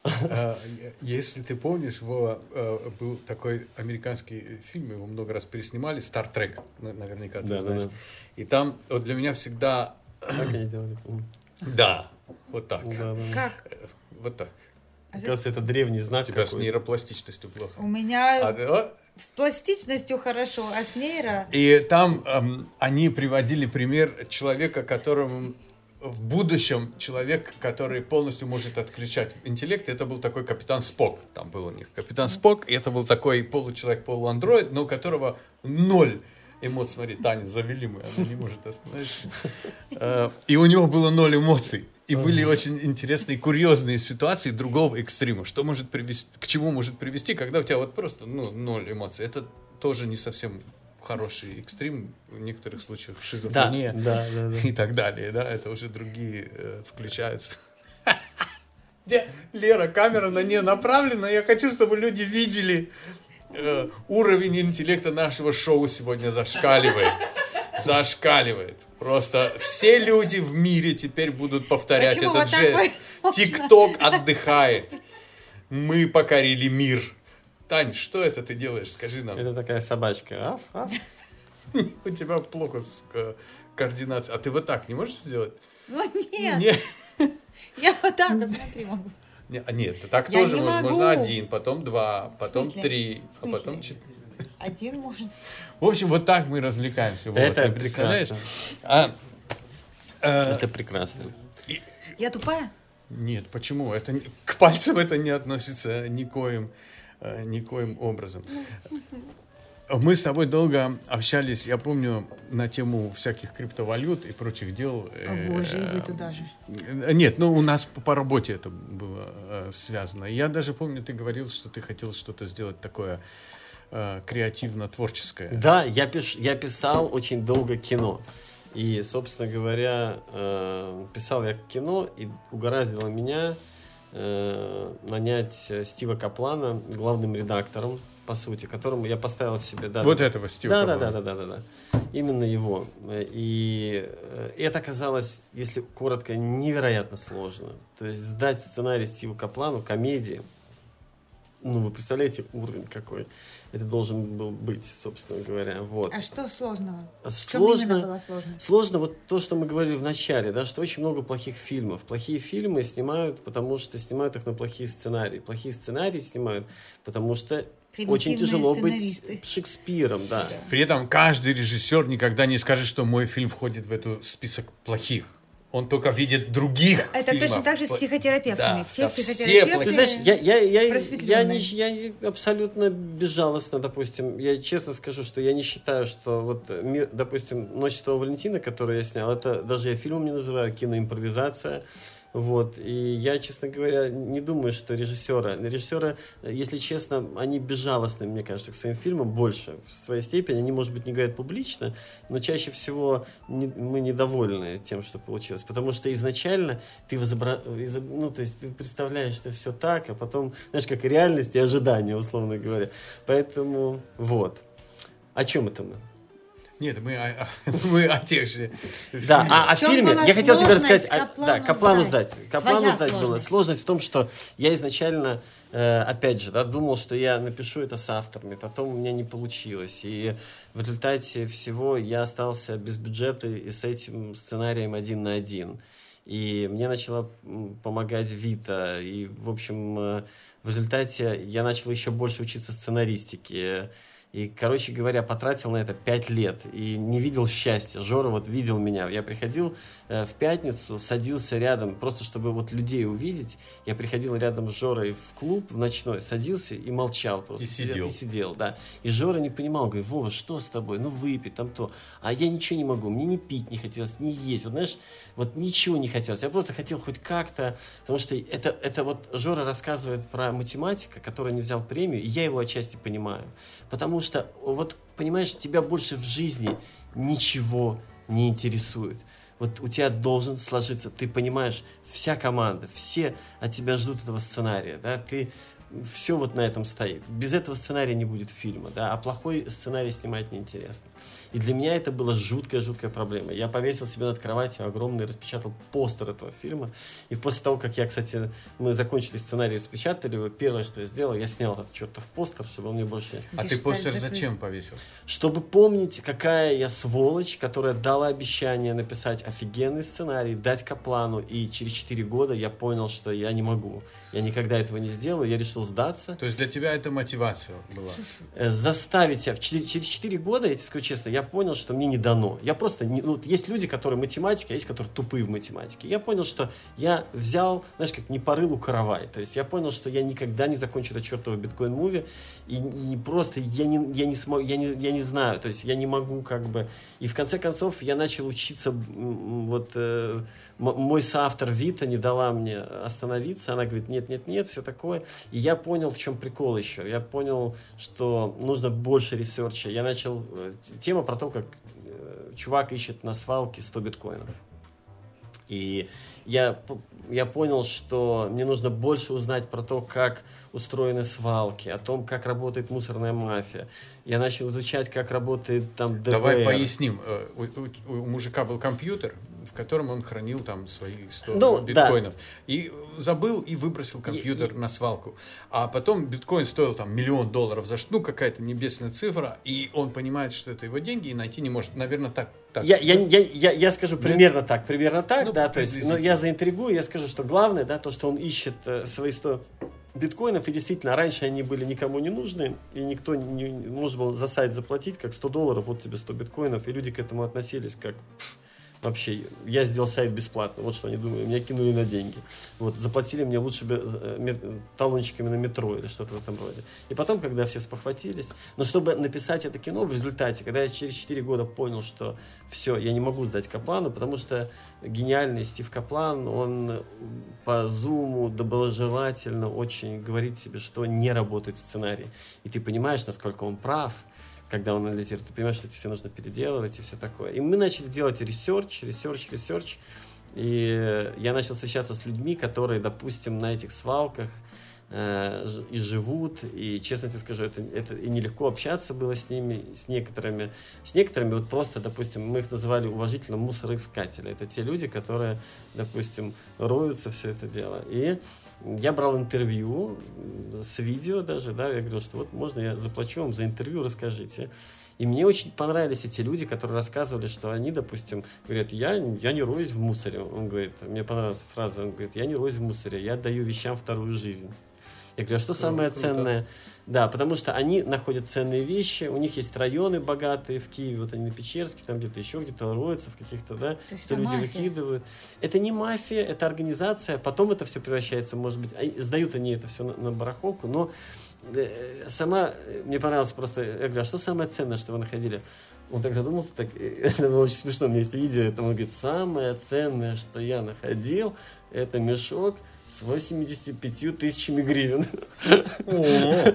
а, если ты помнишь, его, э, был такой американский фильм, его много раз переснимали, Star Trek, наверняка ты да, знаешь. Да, да. И там вот для меня всегда... Как они делали? Да, вот так. Да, да. Как? Э, вот так. Кажется, это древний знак. У тебя с нейропластичностью плохо. У меня а, с пластичностью хорошо, а с нейро... И там эм, они приводили пример человека, которому в будущем человек, который полностью может отключать интеллект, это был такой капитан Спок. Там был у них капитан Спок, и это был такой получеловек, полуандроид, но у которого ноль эмоций. Смотри, Таня завели мы, она не может остановиться. Э, и у него было ноль эмоций. И были очень интересные, курьезные ситуации другого экстрима. Что может привести, к чему может привести, когда у тебя вот просто ну, ноль эмоций. Это тоже не совсем хороший экстрим, в некоторых случаях шизофрения да, да, да, и так далее. Да, это уже другие э, включаются. Где Лера, камера на нее направлена. Я хочу, чтобы люди видели э, уровень интеллекта нашего шоу сегодня зашкаливает. Зашкаливает. Просто все люди в мире теперь будут повторять Почему этот вот жест. Тикток отдыхает. Мы покорили мир. Тань, что это ты делаешь? Скажи нам. Это такая собачка. Аф, аф. У тебя плохо с координацией. А ты вот так не можешь сделать? Ну нет, Не- я вот так вот смотри могу. а Нет, так Я тоже не можно. могу. Можно один, потом два, потом три, а потом четыре. Один может. В общем, вот так мы развлекаемся. Вова, Это прекрасно. А, э, Это прекрасно. Я тупая? Нет, почему? Это к пальцам это не относится никоим, э, никоим образом. Мы с тобой долго общались, я помню, на тему всяких криптовалют и прочих дел. О Э, боже, иди туда же. Нет, ну у нас по, работе это было связано. Я даже помню, ты говорил, что ты хотел что-то сделать такое э, креативно-творческое. Да, я, пиш, я писал очень долго кино. И, собственно говоря, э, писал я кино, и угораздило меня э, нанять э, Стива Каплана главным редактором, по сути, которому я поставил себе... Да, Вот да, этого Стива да, Каплана. да, да, да, да, да. Именно его. И э, это оказалось, если коротко, невероятно сложно. То есть сдать сценарий Стиву Каплану, комедии, ну, вы представляете уровень какой это должен был быть, собственно говоря. Вот. А что сложного? Сложно, было сложно? Сложно вот то, что мы говорили в начале, да, что очень много плохих фильмов. Плохие фильмы снимают, потому что снимают их на плохие сценарии. Плохие сценарии снимают, потому что очень тяжело сценаристы. быть Шекспиром, да. При этом каждый режиссер никогда не скажет, что мой фильм входит в эту список плохих. Он только видит других Это фильмов. точно так же с психотерапевтами. Да, все да, все психотерапевты... плохие. Ты знаешь, я, я, я, я, не, я не- абсолютно безжалостно, допустим, я честно скажу, что я не считаю, что вот, мир, допустим, «Ночь Святого Валентина», которую я снял, это даже я фильмом не называю, киноимпровизация. Вот. И я, честно говоря, не думаю, что режиссеры... Режиссеры, если честно, они безжалостны, мне кажется, к своим фильмам больше. В своей степени они, может быть, не говорят публично, но чаще всего не- мы недовольны тем, что получилось. Потому что изначально ты возобра... ну, то есть ты представляешь, что все так, а потом, знаешь, как реальность и ожидания, условно говоря. Поэтому вот. О чем это мы? Нет, мы, о- мы о тех же. Да, а о фильме я хотел тебе рассказать. а, Каплану да, Каплану сдать? сдать. Каплану Твоя сдать было. сложность. В том, что я изначально, э, опять же, да, думал, что я напишу это с авторами, потом у меня не получилось. И в результате всего я остался без бюджета и с этим сценарием один на один. И мне начала помогать Вита. И, в общем, э, в результате я начал еще больше учиться сценаристике. И, короче говоря, потратил на это пять лет и не видел счастья. Жора вот видел меня. Я приходил э, в пятницу, садился рядом, просто чтобы вот людей увидеть. Я приходил рядом с Жорой в клуб в ночной, садился и молчал просто. И сидел. И сидел, да. И Жора не понимал, говорит, Вова, что с тобой? Ну, выпей, там то. А я ничего не могу, мне не пить не хотелось, не есть. Вот знаешь, вот ничего не хотелось. Я просто хотел хоть как-то, потому что это, это вот Жора рассказывает про математика, который не взял премию, и я его отчасти понимаю. Потому что, вот, понимаешь, тебя больше в жизни ничего не интересует. Вот у тебя должен сложиться, ты понимаешь, вся команда, все от тебя ждут этого сценария, да, ты все вот на этом стоит. Без этого сценария не будет фильма, да, а плохой сценарий снимать неинтересно. И для меня это была жуткая-жуткая проблема. Я повесил себе над кроватью огромный, распечатал постер этого фильма. И после того, как я, кстати, мы закончили сценарий, распечатали его, первое, что я сделал, я снял этот чертов постер, чтобы он мне больше... А ты постер зачем повесил? Чтобы помнить, какая я сволочь, которая дала обещание написать офигенный сценарий, дать Каплану, и через 4 года я понял, что я не могу. Я никогда этого не сделаю, я решил сдаться. То есть для тебя это мотивация была? Э, заставить себя. Через 4 года, я тебе скажу честно, я понял, что мне не дано. Я просто... Не, ну, есть люди, которые математики, а есть, которые тупые в математике. Я понял, что я взял, знаешь, как не по рылу каравай. То есть я понял, что я никогда не закончу это чертово биткоин-муви. И, и просто я не, я, не смог, я, не, я не знаю. То есть я не могу как бы... И в конце концов я начал учиться... Вот э, мой соавтор Вита не дала мне остановиться. Она говорит, нет, нет, нет, все такое. И я понял, в чем прикол еще. Я понял, что нужно больше ресерча. Я начал... э, Тема про то, как э, чувак ищет на свалке 100 биткоинов. И я, я понял, что мне нужно больше узнать про то, как устроены свалки, о том, как работает мусорная мафия. Я начал изучать, как работает там ДВР. Давай поясним. Э, У, у- у мужика был компьютер в котором он хранил там свои 100 Ну, да. биткоинов. И забыл и выбросил компьютер И- на свалку. А потом биткоин стоил там миллион долларов за штуку, какая-то небесная цифра, и он понимает, что это его деньги, и найти не может. Наверное, так. так. Я, я, я, я, я скажу примерно так, примерно так, Ну, да, то есть, но приблизительно. я заинтригую, я скажу, что главное, да, то, что он ищет э, свои 100 биткоинов, и действительно, раньше они были никому не нужны, и никто не, не нужно было за сайт заплатить, как 100 долларов, вот тебе 100 биткоинов, и люди к этому относились как вообще, я сделал сайт бесплатно, вот что они думали, меня кинули на деньги. Вот, заплатили мне лучше бы э, талончиками на метро или что-то в этом роде. И потом, когда все спохватились, но чтобы написать это кино, в результате, когда я через 4 года понял, что все, я не могу сдать Каплану, потому что гениальный Стив Каплан, он по зуму доброжелательно очень говорит тебе, что не работает в сценарии. И ты понимаешь, насколько он прав, когда он анализирует, ты понимаешь, что это все нужно переделывать и все такое. И мы начали делать research, research, research. И я начал встречаться с людьми, которые, допустим, на этих свалках э, и живут, и честно тебе скажу, это, это и нелегко общаться было с ними, с некоторыми, с некоторыми вот просто, допустим, мы их называли уважительно мусороискатели, это те люди, которые, допустим, роются все это дело, и я брал интервью с видео даже, да, я говорил, что вот можно я заплачу вам за интервью, расскажите. И мне очень понравились эти люди, которые рассказывали, что они, допустим, говорят, я, я не роюсь в мусоре. Он говорит, мне понравилась фраза, он говорит, я не роюсь в муссоре, я даю вещам вторую жизнь. Я говорю, а что самое круто. ценное? Да, потому что они находят ценные вещи, у них есть районы богатые в Киеве, вот они на Печерске, там где-то еще где-то роются в каких-то, да, есть что это люди мафия. выкидывают. Это не мафия, это организация, потом это все превращается, может быть, сдают они это все на, на барахолку, но э, сама, э, мне понравилось просто, я говорю, а что самое ценное, что вы находили? Он так задумался, так, э, это было очень смешно, у меня есть видео, это он говорит, самое ценное, что я находил, это мешок с 85 тысячами гривен.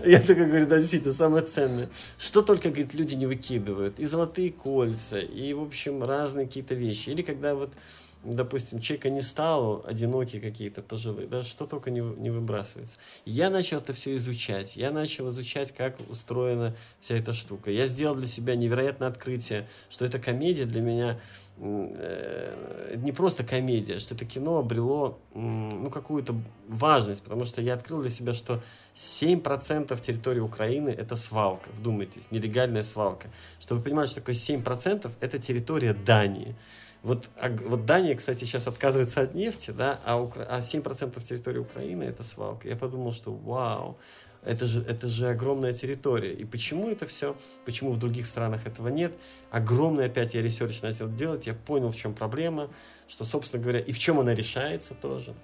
Я такой говорю, да, действительно, самое ценное. Что только, говорит, люди не выкидывают. И золотые кольца, и, в общем, разные какие-то вещи. Или когда вот, допустим, человека не стало, одинокие какие-то пожилые, да, что только не, не выбрасывается. Я начал это все изучать. Я начал изучать, как устроена вся эта штука. Я сделал для себя невероятное открытие, что эта комедия для меня э, не просто комедия, что это кино обрело ну, какую-то важность, потому что я открыл для себя, что 7% территории Украины – это свалка, вдумайтесь, нелегальная свалка. Чтобы вы понимали, что такое 7% – это территория Дании. Вот, а вот Дания, кстати, сейчас отказывается от нефти, да, а, Укра- а 7% территории Украины – это свалка. Я подумал, что вау, это же, это же огромная территория. И почему это все? Почему в других странах этого нет? Огромный опять я research начал делать, я понял, в чем проблема, что, собственно говоря, и в чем она решается тоже.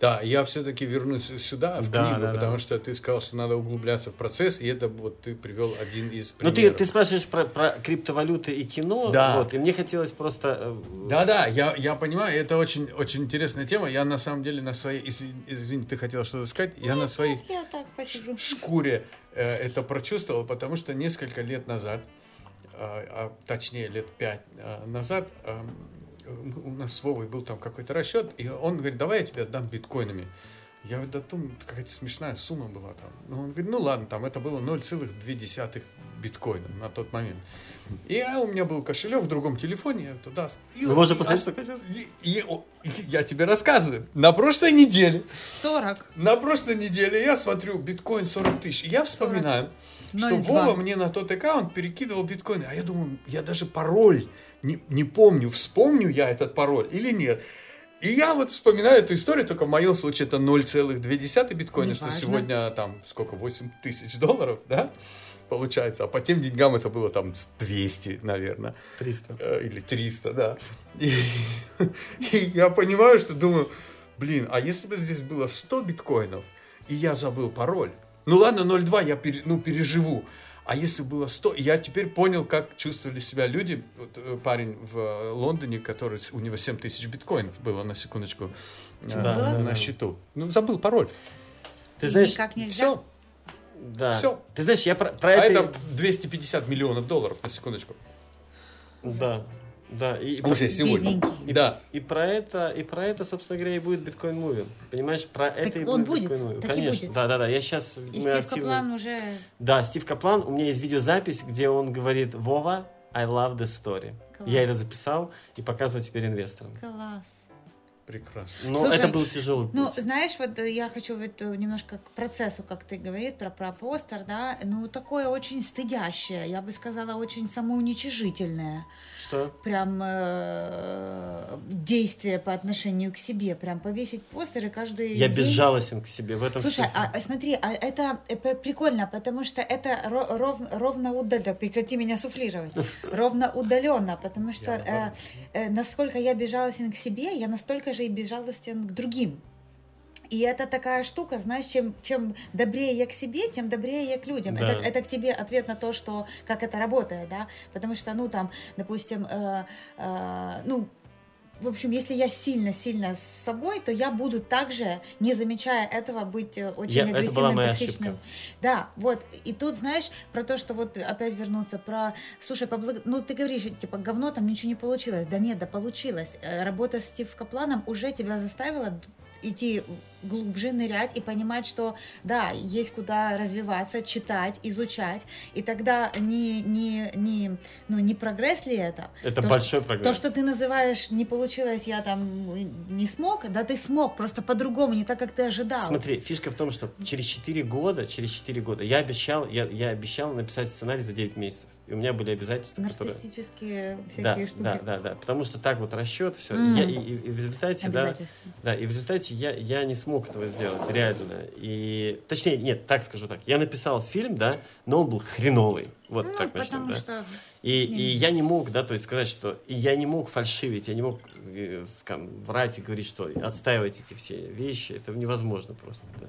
Да, я все-таки вернусь сюда, в Да, книгу, да, да. потому что ты сказал, что надо углубляться в процесс, и это вот ты привел один из Ну, примеров. ты, ты спрашиваешь про, про криптовалюты и кино, Да. вот, и мне хотелось просто... э, Да-да, я, я понимаю, это очень, очень интересная тема. Я на самом деле на своей, извини, извини, ты хотела что-то сказать, я на своей Нет, я так посижу. шкуре э, это прочувствовал, потому что несколько лет назад, а, а точнее лет пять а, назад, а, у нас с Вовой был там какой-то расчет, и он говорит, давай я тебе отдам биткоинами. Я говорю, да там какая-то смешная сумма была там. Ну, он говорит, ну ладно, там это было 0,2 биткоина на тот момент. И а, у меня был кошелек в другом телефоне, я туда... и- Вы можете и- посмотреть, а- сейчас? и- и- и я тебе рассказываю. На прошлой неделе 40. на прошлой неделе я смотрю биткоин 40 тысяч. Я вспоминаю, что 0,2. Вова мне на тот аккаунт перекидывал биткоины. А я думаю, я даже пароль не, не помню, вспомню я этот пароль или нет. И я вот вспоминаю эту историю, только в моем случае это 0,2 биткоина, что Неважно. сегодня там сколько, 8 тысяч долларов, да, получается. А по тем деньгам это было там с 200, наверное. 300. Э, или 300, да. И, и я понимаю, что думаю, блин, а если бы здесь было 100 биткоинов, и я забыл пароль, ну ладно, 0,2 я пере- ну, переживу, а если было 100, и я теперь понял, как чувствовали себя люди, вот, э, парень в э, Лондоне, который, у него 7 тысяч биткоинов было, на секундочку, э, Да, на да. счету. Ну, забыл пароль. Ты И знаешь, никак нельзя. Все. да. всё. Ты знаешь, я про, про А это... это 250 миллионов долларов, на секундочку. Да, да. И, и Уже сегодня. Бедненький. И, Да. и про это, и про это, собственно говоря, и будет биткоин муви. Понимаешь, про это и он будет будет, так и Конечно, будет. да, да, да. Я сейчас И Стив активно- Каплан уже... Да, Стив Каплан. У меня есть видеозапись, где он говорит: Вова, I love the story. Класс. Я это записал и показываю теперь инвесторам. Класс. Прекрасно. Но Слушай, это был тяжелый путь. Ну, знаешь, вот э, я хочу вот немножко к процессу, как ты говорит, про, про постер, да, ну, такое очень стыдящее, я бы сказала, очень самоуничижительное. Что? Прям э, действие по отношению к себе, прям повесить постер и каждый Я день... безжалостен к себе в этом. Слушай, а, а смотри, а это э, пр- прикольно, потому что это ро- ров- ровно удаленно, прекрати меня суфлировать, ровно удаленно, потому что э, э, насколько я безжалостен к себе, я настолько же и безжалостен к другим. И это такая штука, знаешь, чем, чем добрее я к себе, тем добрее я к людям. Да. Это, это к тебе ответ на то, что как это работает, да. Потому что, ну, там, допустим, э, э, ну, в общем, если я сильно-сильно с собой, то я буду также, не замечая этого, быть э, очень Я- это была агрессивным, моя токсичным. ошибка. Да, вот. И тут, знаешь, про то, что вот опять вернуться, про, слушай, поблаг- ну ты говоришь, типа, говно, там ничего не получилось. Да нет, да получилось. Э, Работа с Стив Капланом уже тебя заставила идти глубже нырять и понимать, что да, есть куда развиваться, читать, изучать, и тогда не, не, не, ну, не прогресс ли это? Это То, большой прогресс. То, что ты называешь не получилось, я там не смог, да ты смог, просто по-другому, не так, как ты ожидал. Смотри, фишка в том, что через 4 года, через 4 года, я обещал, я, я обещал написать сценарий за 9 месяцев. И у меня были обязательства, которые... Нарциссические Да, всякие штуки. да, да, да. Потому что так вот расчет, все. Мгм. Я, и, и- и в результате, да, да, и в результате я, я не смог этого сделать, реально. И, точнее, нет, так скажу так. Я написал фильм, да, но он был хреновый. Вот ну, так начнем, да. что... И, и я не мог, да, то есть сказать, что и я не мог фальшивить, я не мог э, скам, врать и говорить, что отстаивать эти все вещи, это невозможно просто. Да.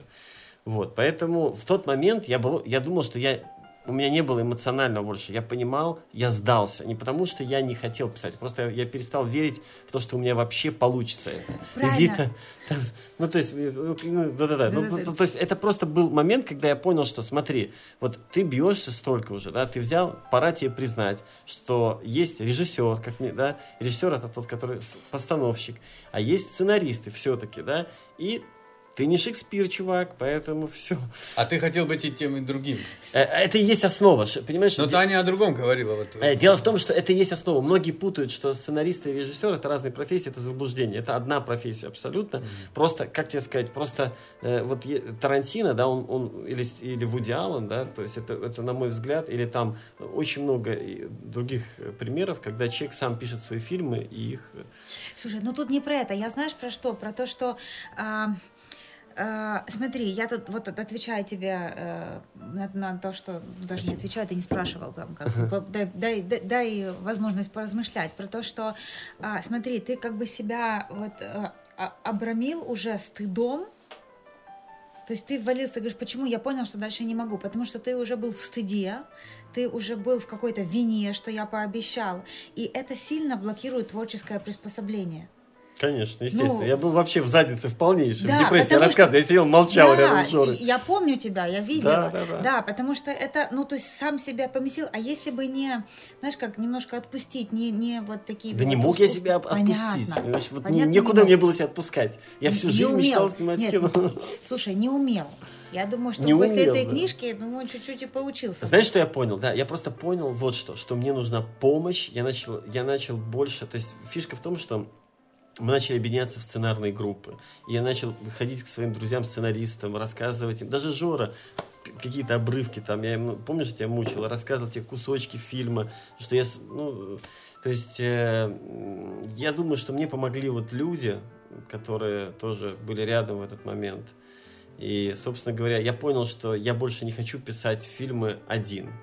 Вот, поэтому в тот момент я, был, я думал, что я у меня не было эмоционального больше. Я понимал, я сдался. Не потому, что я не хотел писать, просто я, я перестал верить в то, что у меня вообще получится это. Правильно. И Вита, там, ну, то есть, э, ну, да-да-да. Ну, ну, то есть, это просто был момент, когда я понял, что, смотри, вот ты бьешься столько уже, да, ты взял, пора тебе признать, что есть режиссер, как мне, да, режиссер это тот, который постановщик, а есть сценаристы все-таки, да, и ты не Шекспир, чувак, поэтому все. А ты хотел быть и тем, и другим. Это и есть основа, понимаешь? Но де- Таня о другом говорила. Вот, Э, Дело в том, что это и есть основа. Многие путают, что сценаристы и режиссер это разные профессии, это заблуждение. Это одна профессия абсолютно. Просто, как тебе сказать, просто э, вот Тарантино, да, он, он или, или Вуди Аллен, да, то есть это, это, на мой взгляд, или там очень много других э, примеров, когда человек сам пишет свои фильмы и их... э, Слушай, ну тут не про это. Я знаешь про что? Про то, что... а, а, смотри, я тут вот отвечаю тебе э, на, на то, что даже не отвечаю, ты не спрашивал, прям как по- дай, дай, дай- дай возможность поразмышлять про то, что, а, смотри, ты как бы себя вот э, а- обрамил уже стыдом, то есть ты ввалился, ты говоришь, почему я понял, что дальше не могу? Потому что ты уже был в стыде, ты уже был в какой-то вине, что я пообещал. И это сильно блокирует творческое приспособление. Конечно, естественно. Ну, я был вообще в заднице в полнейшем, Да, в депрессии. Я потому что- я сидел, молчал да, рядом с Жорой. я помню тебя, я видела. Да, да, да. потому что это, ну, то есть сам себя поместил. А если бы не, знаешь, как немножко отпустить, не, не вот такие... Да вот не мог я себя оп- Понятно. отпустить. понимаешь? Вот Понятно, некуда не мне было себя отпускать. Я всю Не жизнь умел. мечтал снимать Нет, кино. Слушай, не умел. Я думаю, что Не после умел, этой да. книжки, ну, он чуть-чуть и поучился. Знаешь, что я понял? Да, я просто понял вот что, что мне нужна помощь. Я начал, я начал больше, то есть фишка в том, что мы начали объединяться в сценарные группы. Я начал ходить к своим друзьям-сценаристам, рассказывать им. Даже Жора, какие-то обрывки там, я ему, помнишь, я тебя мучил, рассказывал тебе кусочки фильма, что я, ну, то есть э, я думаю, что мне помогли вот люди, которые тоже были рядом в этот момент. И, собственно говоря, я понял, что я больше не хочу писать фильмы один.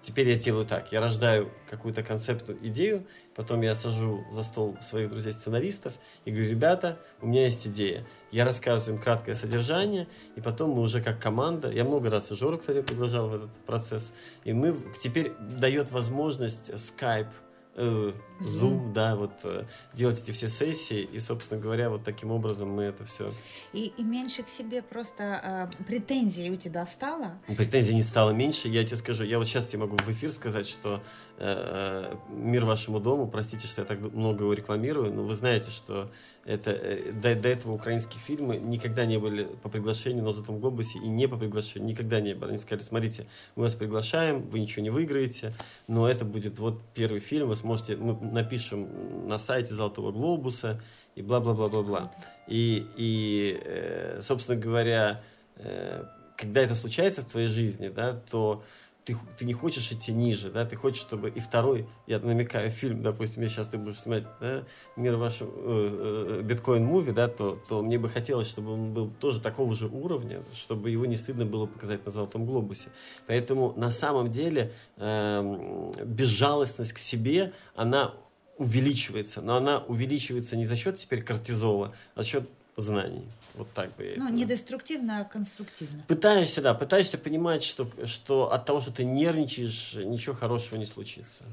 Теперь я делаю так. Я рождаю какую-то концептную идею, потом я сажу за стол своих друзей-сценаристов и говорю, ребята, у меня есть идея. Я рассказываю им краткое содержание, и потом мы уже как команда, я много раз и Жору, кстати, приглашал в этот процесс, и мы теперь дает возможность Skype, э, Zoom, да, вот э, делать эти все сессии, и, собственно говоря, вот таким образом мы это все И, и меньше к себе просто э, претензий у тебя стало. Претензий не стало меньше. Я тебе скажу, я вот сейчас тебе могу в эфир сказать, что э, э, мир вашему дому, простите, что я так много его рекламирую, но вы знаете, что это, э, до, до этого украинские фильмы никогда не были по приглашению на Золотом Глобусе и не по приглашению, никогда не были. Они сказали, смотрите, мы вас приглашаем, вы ничего не выиграете, но это будет вот первый фильм, вы сможете, мы напишем на сайте Золотого Глобуса и бла-бла-бла-бла-бла. И, и э, собственно говоря, э, когда это случается в твоей жизни, да, то ты, ты не хочешь идти ниже, да, ты хочешь, чтобы и второй, я намекаю, фильм, допустим, я сейчас ты будешь снимать, да, мир вашего э, э, биткоин-муви, да, то, то мне бы хотелось, чтобы он был тоже такого же уровня, чтобы его не стыдно было показать на Золотом Глобусе. Поэтому на самом деле э, безжалостность к себе, она увеличивается, но она увеличивается не за счет теперь кортизола, а за счет знаний. Вот так бы я Ну, это- не деструктивно, а конструктивно. Пытаешься, да, пытаешься понимать, что, что от того, что ты нервничаешь, ничего хорошего не случится.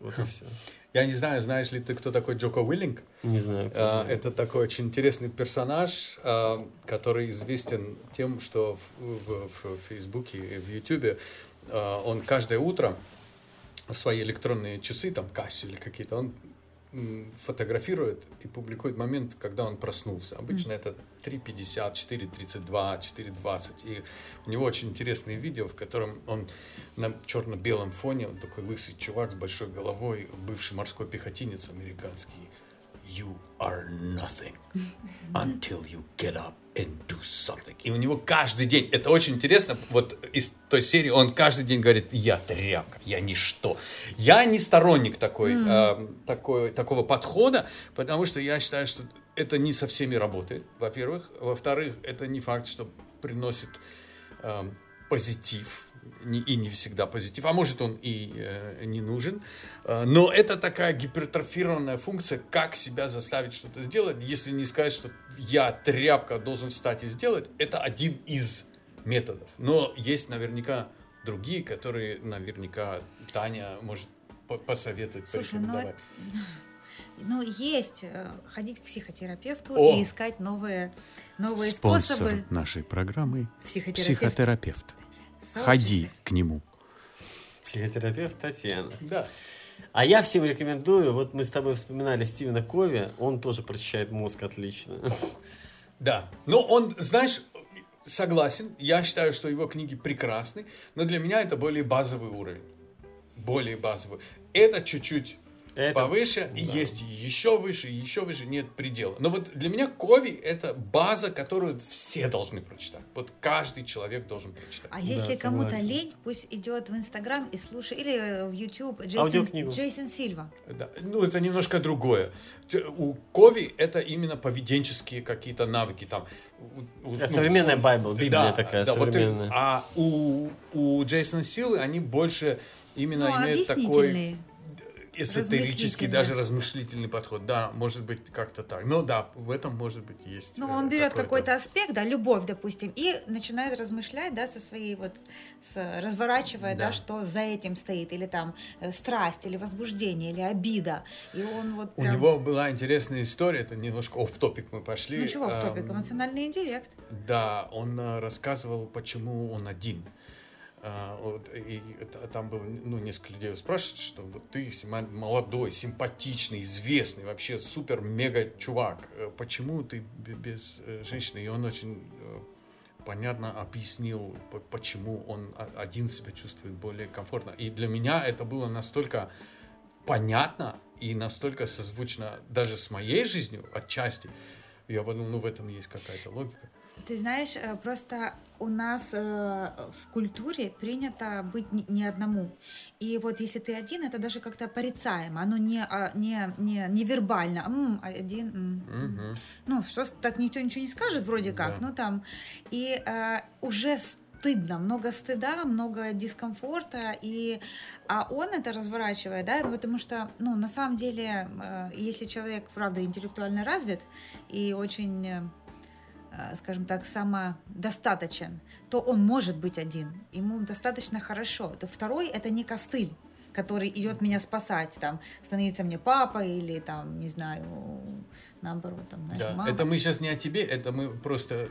Вот и все. Я не знаю, знаешь ли ты, кто такой Джоко Уиллинг? Не знаю. кто А, знает. Это такой очень интересный персонаж, а, который известен тем, что в, в- в Фейсбуке и в Ютубе а, он каждое утро свои электронные часы, там Casio или какие-то, он фотографирует и публикует момент, когда он проснулся. Обычно это 3.50, 4.32, 4.20. И у него очень интересные видео, в котором он на черно-белом фоне, он такой лысый чувак с большой головой, бывший морской пехотинец американский. You are nothing until you get up and do something. И у него каждый день, это очень интересно, вот из той серии он каждый день говорит, я тряпка, я ничто. Я не сторонник такой, э, такой, такого подхода, потому что я считаю, что это не со всеми работает, во-первых. Во-вторых, это не факт, что приносит эм, позитив, и не всегда позитив, а может он и э, не нужен. Э, но это такая гипертрофированная функция, как себя заставить что-то сделать, если не сказать, что я тряпка должен встать и сделать, это один из методов. Но есть наверняка другие, которые наверняка Таня может по- посоветовать, Слушай, ну порекомендовать. Ну, есть э, ходить к психотерапевту О! и искать новые, новые способы нашей программы психотерапевт. Ходи к нему. Психотерапевт Татьяна. Да. А я всем рекомендую, вот мы с тобой вспоминали Стивена Кови, он тоже прочищает мозг отлично. Да. Ну, он, знаешь, согласен. Я считаю, что его книги прекрасны, но для меня это более базовый уровень. Более базовый. Это чуть-чуть Это- повыше, и да. есть еще выше, и еще выше, нет предела. Но вот для меня Кови это база, которую все должны прочитать. Вот каждый человек должен прочитать. А если кому-то согласен. лень, пусть идет в Инстаграм и слушает, или э, в YouTube Джейсон. Джейсон Сильва. Да, ну, это немножко другое. У Кови это именно поведенческие какие-то навыки. Там, у- у- А современная Bible, Библия да, такая да, вот и- современная. а у, у Джейсона Силы они больше именно Ну, имеют такой. Эзотерический, даже размышлительный подход. Да, может быть, как-то так. Но да, в этом может быть есть. Ну, э, он берет какой-то аспект, да, любовь, допустим, и начинает размышлять, да, со своей вот, с, разворачивая, да. Да. что за этим стоит, или там э, страсть, или возбуждение, или обида. И он вот У прям- него была интересная история, это немножко оф топик мы пошли. Ну чего в топик? Эм, Эмоциональный интеллект. Да, он э, рассказывал, почему он один. А, вот, и там было ну, несколько людей спрашивают, что вот ты молодой, симпатичный, известный, вообще супер-мега чувак. э, Почему ты бе- без э, женщины? И он очень э, понятно объяснил, по- почему он один себя чувствует более комфортно. И для меня это было настолько понятно и настолько созвучно даже с моей жизнью отчасти. Я подумал, ну в этом есть какая-то логика. Ты знаешь, э, просто у нас э, в культуре принято быть не, не одному. И вот если ты один, это даже как-то порицаемо. Оно не, а, не, не, не вербально. М, один. м. Мгм. Ну, что так никто ничего не скажет вроде как. Да. Ну там. И э, уже стыдно, много стыда, много дискомфорта, и, а он это разворачивает, да, ну, потому что, ну, на самом деле, э, если человек, правда, интеллектуально развит и очень э, скажем так, самодостаточен, то он может быть один. Ему достаточно хорошо. То второй это не костыль который идет меня спасать, там, становится мне папа или там, не знаю, наоборот, там, знаешь, Да, мама. это мы сейчас не о тебе, это мы просто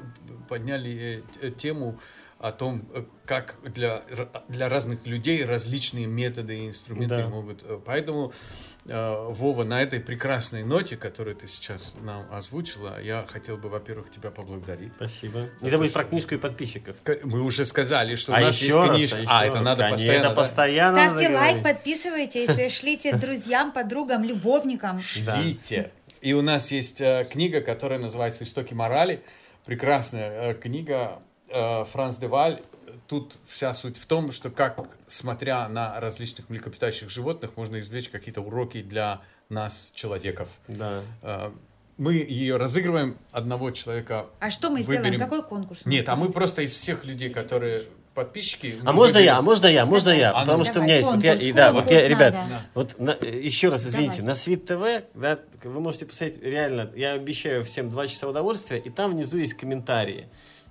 подняли э, т- тему о том, э, как для, для разных людей различные методы и инструменты Да. могут. э, Поэтому, э, Вова, на этой прекрасной ноте, которую ты сейчас нам озвучила, я хотел бы, во-первых, тебя поблагодарить. Спасибо. Не забудь про книжку и подписчиков. Мы уже сказали, что а у нас еще есть раз, книжка. а, еще А, это раз, надо конечно, постоянно. Это да? постоянно надо Ставьте лайк, подписывайтесь, шлите друзьям, подругам, любовникам. Шлите. И у нас есть э, книга, которая называется «Истоки морали». Прекрасная э, книга э, Франц де Валь. Тут вся суть в том, что как, смотря на различных млекопитающих животных, можно извлечь какие-то уроки для нас, человеков. Да. Э, Мы ее разыгрываем, одного человека А что мы сделаем? выберем. Какой конкурс? Нет, а мы просто из всех людей, которые подписчики... А можно я, а выберем- можно я, можно я, А ну. потому что у Давай, меня есть, вот я, конкурс, и да, вот я, конкурс ребят, надо. вот на- еще раз извините, Давай. на Свит ТВ, да, вы можете посмотреть, реально, я обещаю всем два часа удовольствия, и там внизу есть комментарии.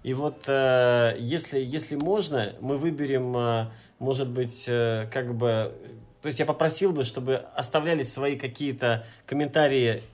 И вот э, если, если можно, мы выберем, э, может быть, э, как бы, то есть я попросил бы, чтобы оставлялись свои какие-то комментарии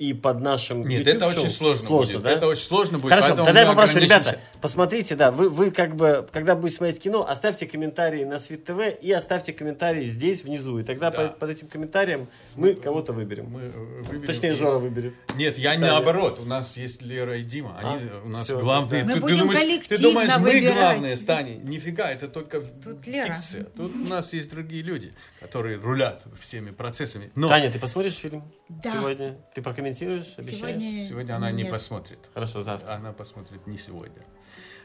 и под нашим Нет, YouTube это очень сложно, Сложно, будет. да? Это очень сложно будет. Хорошо, тогда я мы попрошу, ребята, посмотрите, да, вы, вы как бы, когда будете смотреть кино, оставьте комментарии на Свит ТВ и оставьте комментарии здесь внизу, и тогда Да. под, под этим комментарием мы кого-то выберем. Мы, э, выберем Точнее, Жора выберет. Нет, я не наоборот. У нас есть Лера и Дима. Они А, у нас всё, главные. да. Мы Ты- ты, будем думаешь, ты коллективно думаешь, мы выбирать. главные, Стани? Нифига, это только Тут Лера. фикция. Тут у нас есть другие люди, которые рулят всеми процессами. Но Таня, ты посмотришь фильм Да. сегодня? Ты прокомментируешь, обещаешь? Сегодня, сегодня она не Нет. посмотрит. Хорошо, завтра. Она посмотрит не сегодня.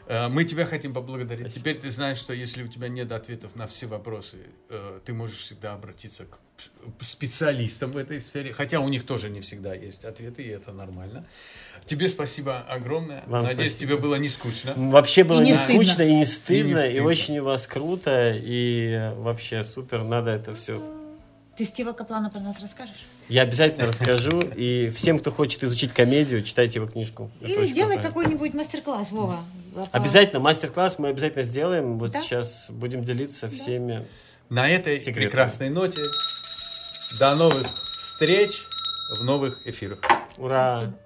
Э, Мы тебя хотим поблагодарить. Спасибо. Теперь ты знаешь, что если у тебя нет ответов на все вопросы, э, ты можешь всегда обратиться к специалистам в этой сфере. Хотя у них тоже не всегда есть ответы, и это нормально. Тебе спасибо огромное. Вам Надеюсь, спасибо. тебе было не скучно. Вообще было не не стыдно. скучно и не стыдно, и, стыдно. очень у вас круто, и вообще супер, надо это все Ты Стива Каплана про нас расскажешь? Я обязательно расскажу. И всем, кто хочет изучить комедию, читайте его книжку. Это Или очень делай крутая. какой-нибудь мастер-класс, Вова. Обязательно мастер-класс мы обязательно сделаем. Вот Да? сейчас будем делиться всеми. На этой Секретно. прекрасной ноте до новых встреч в новых эфирах. Ура! Спасибо.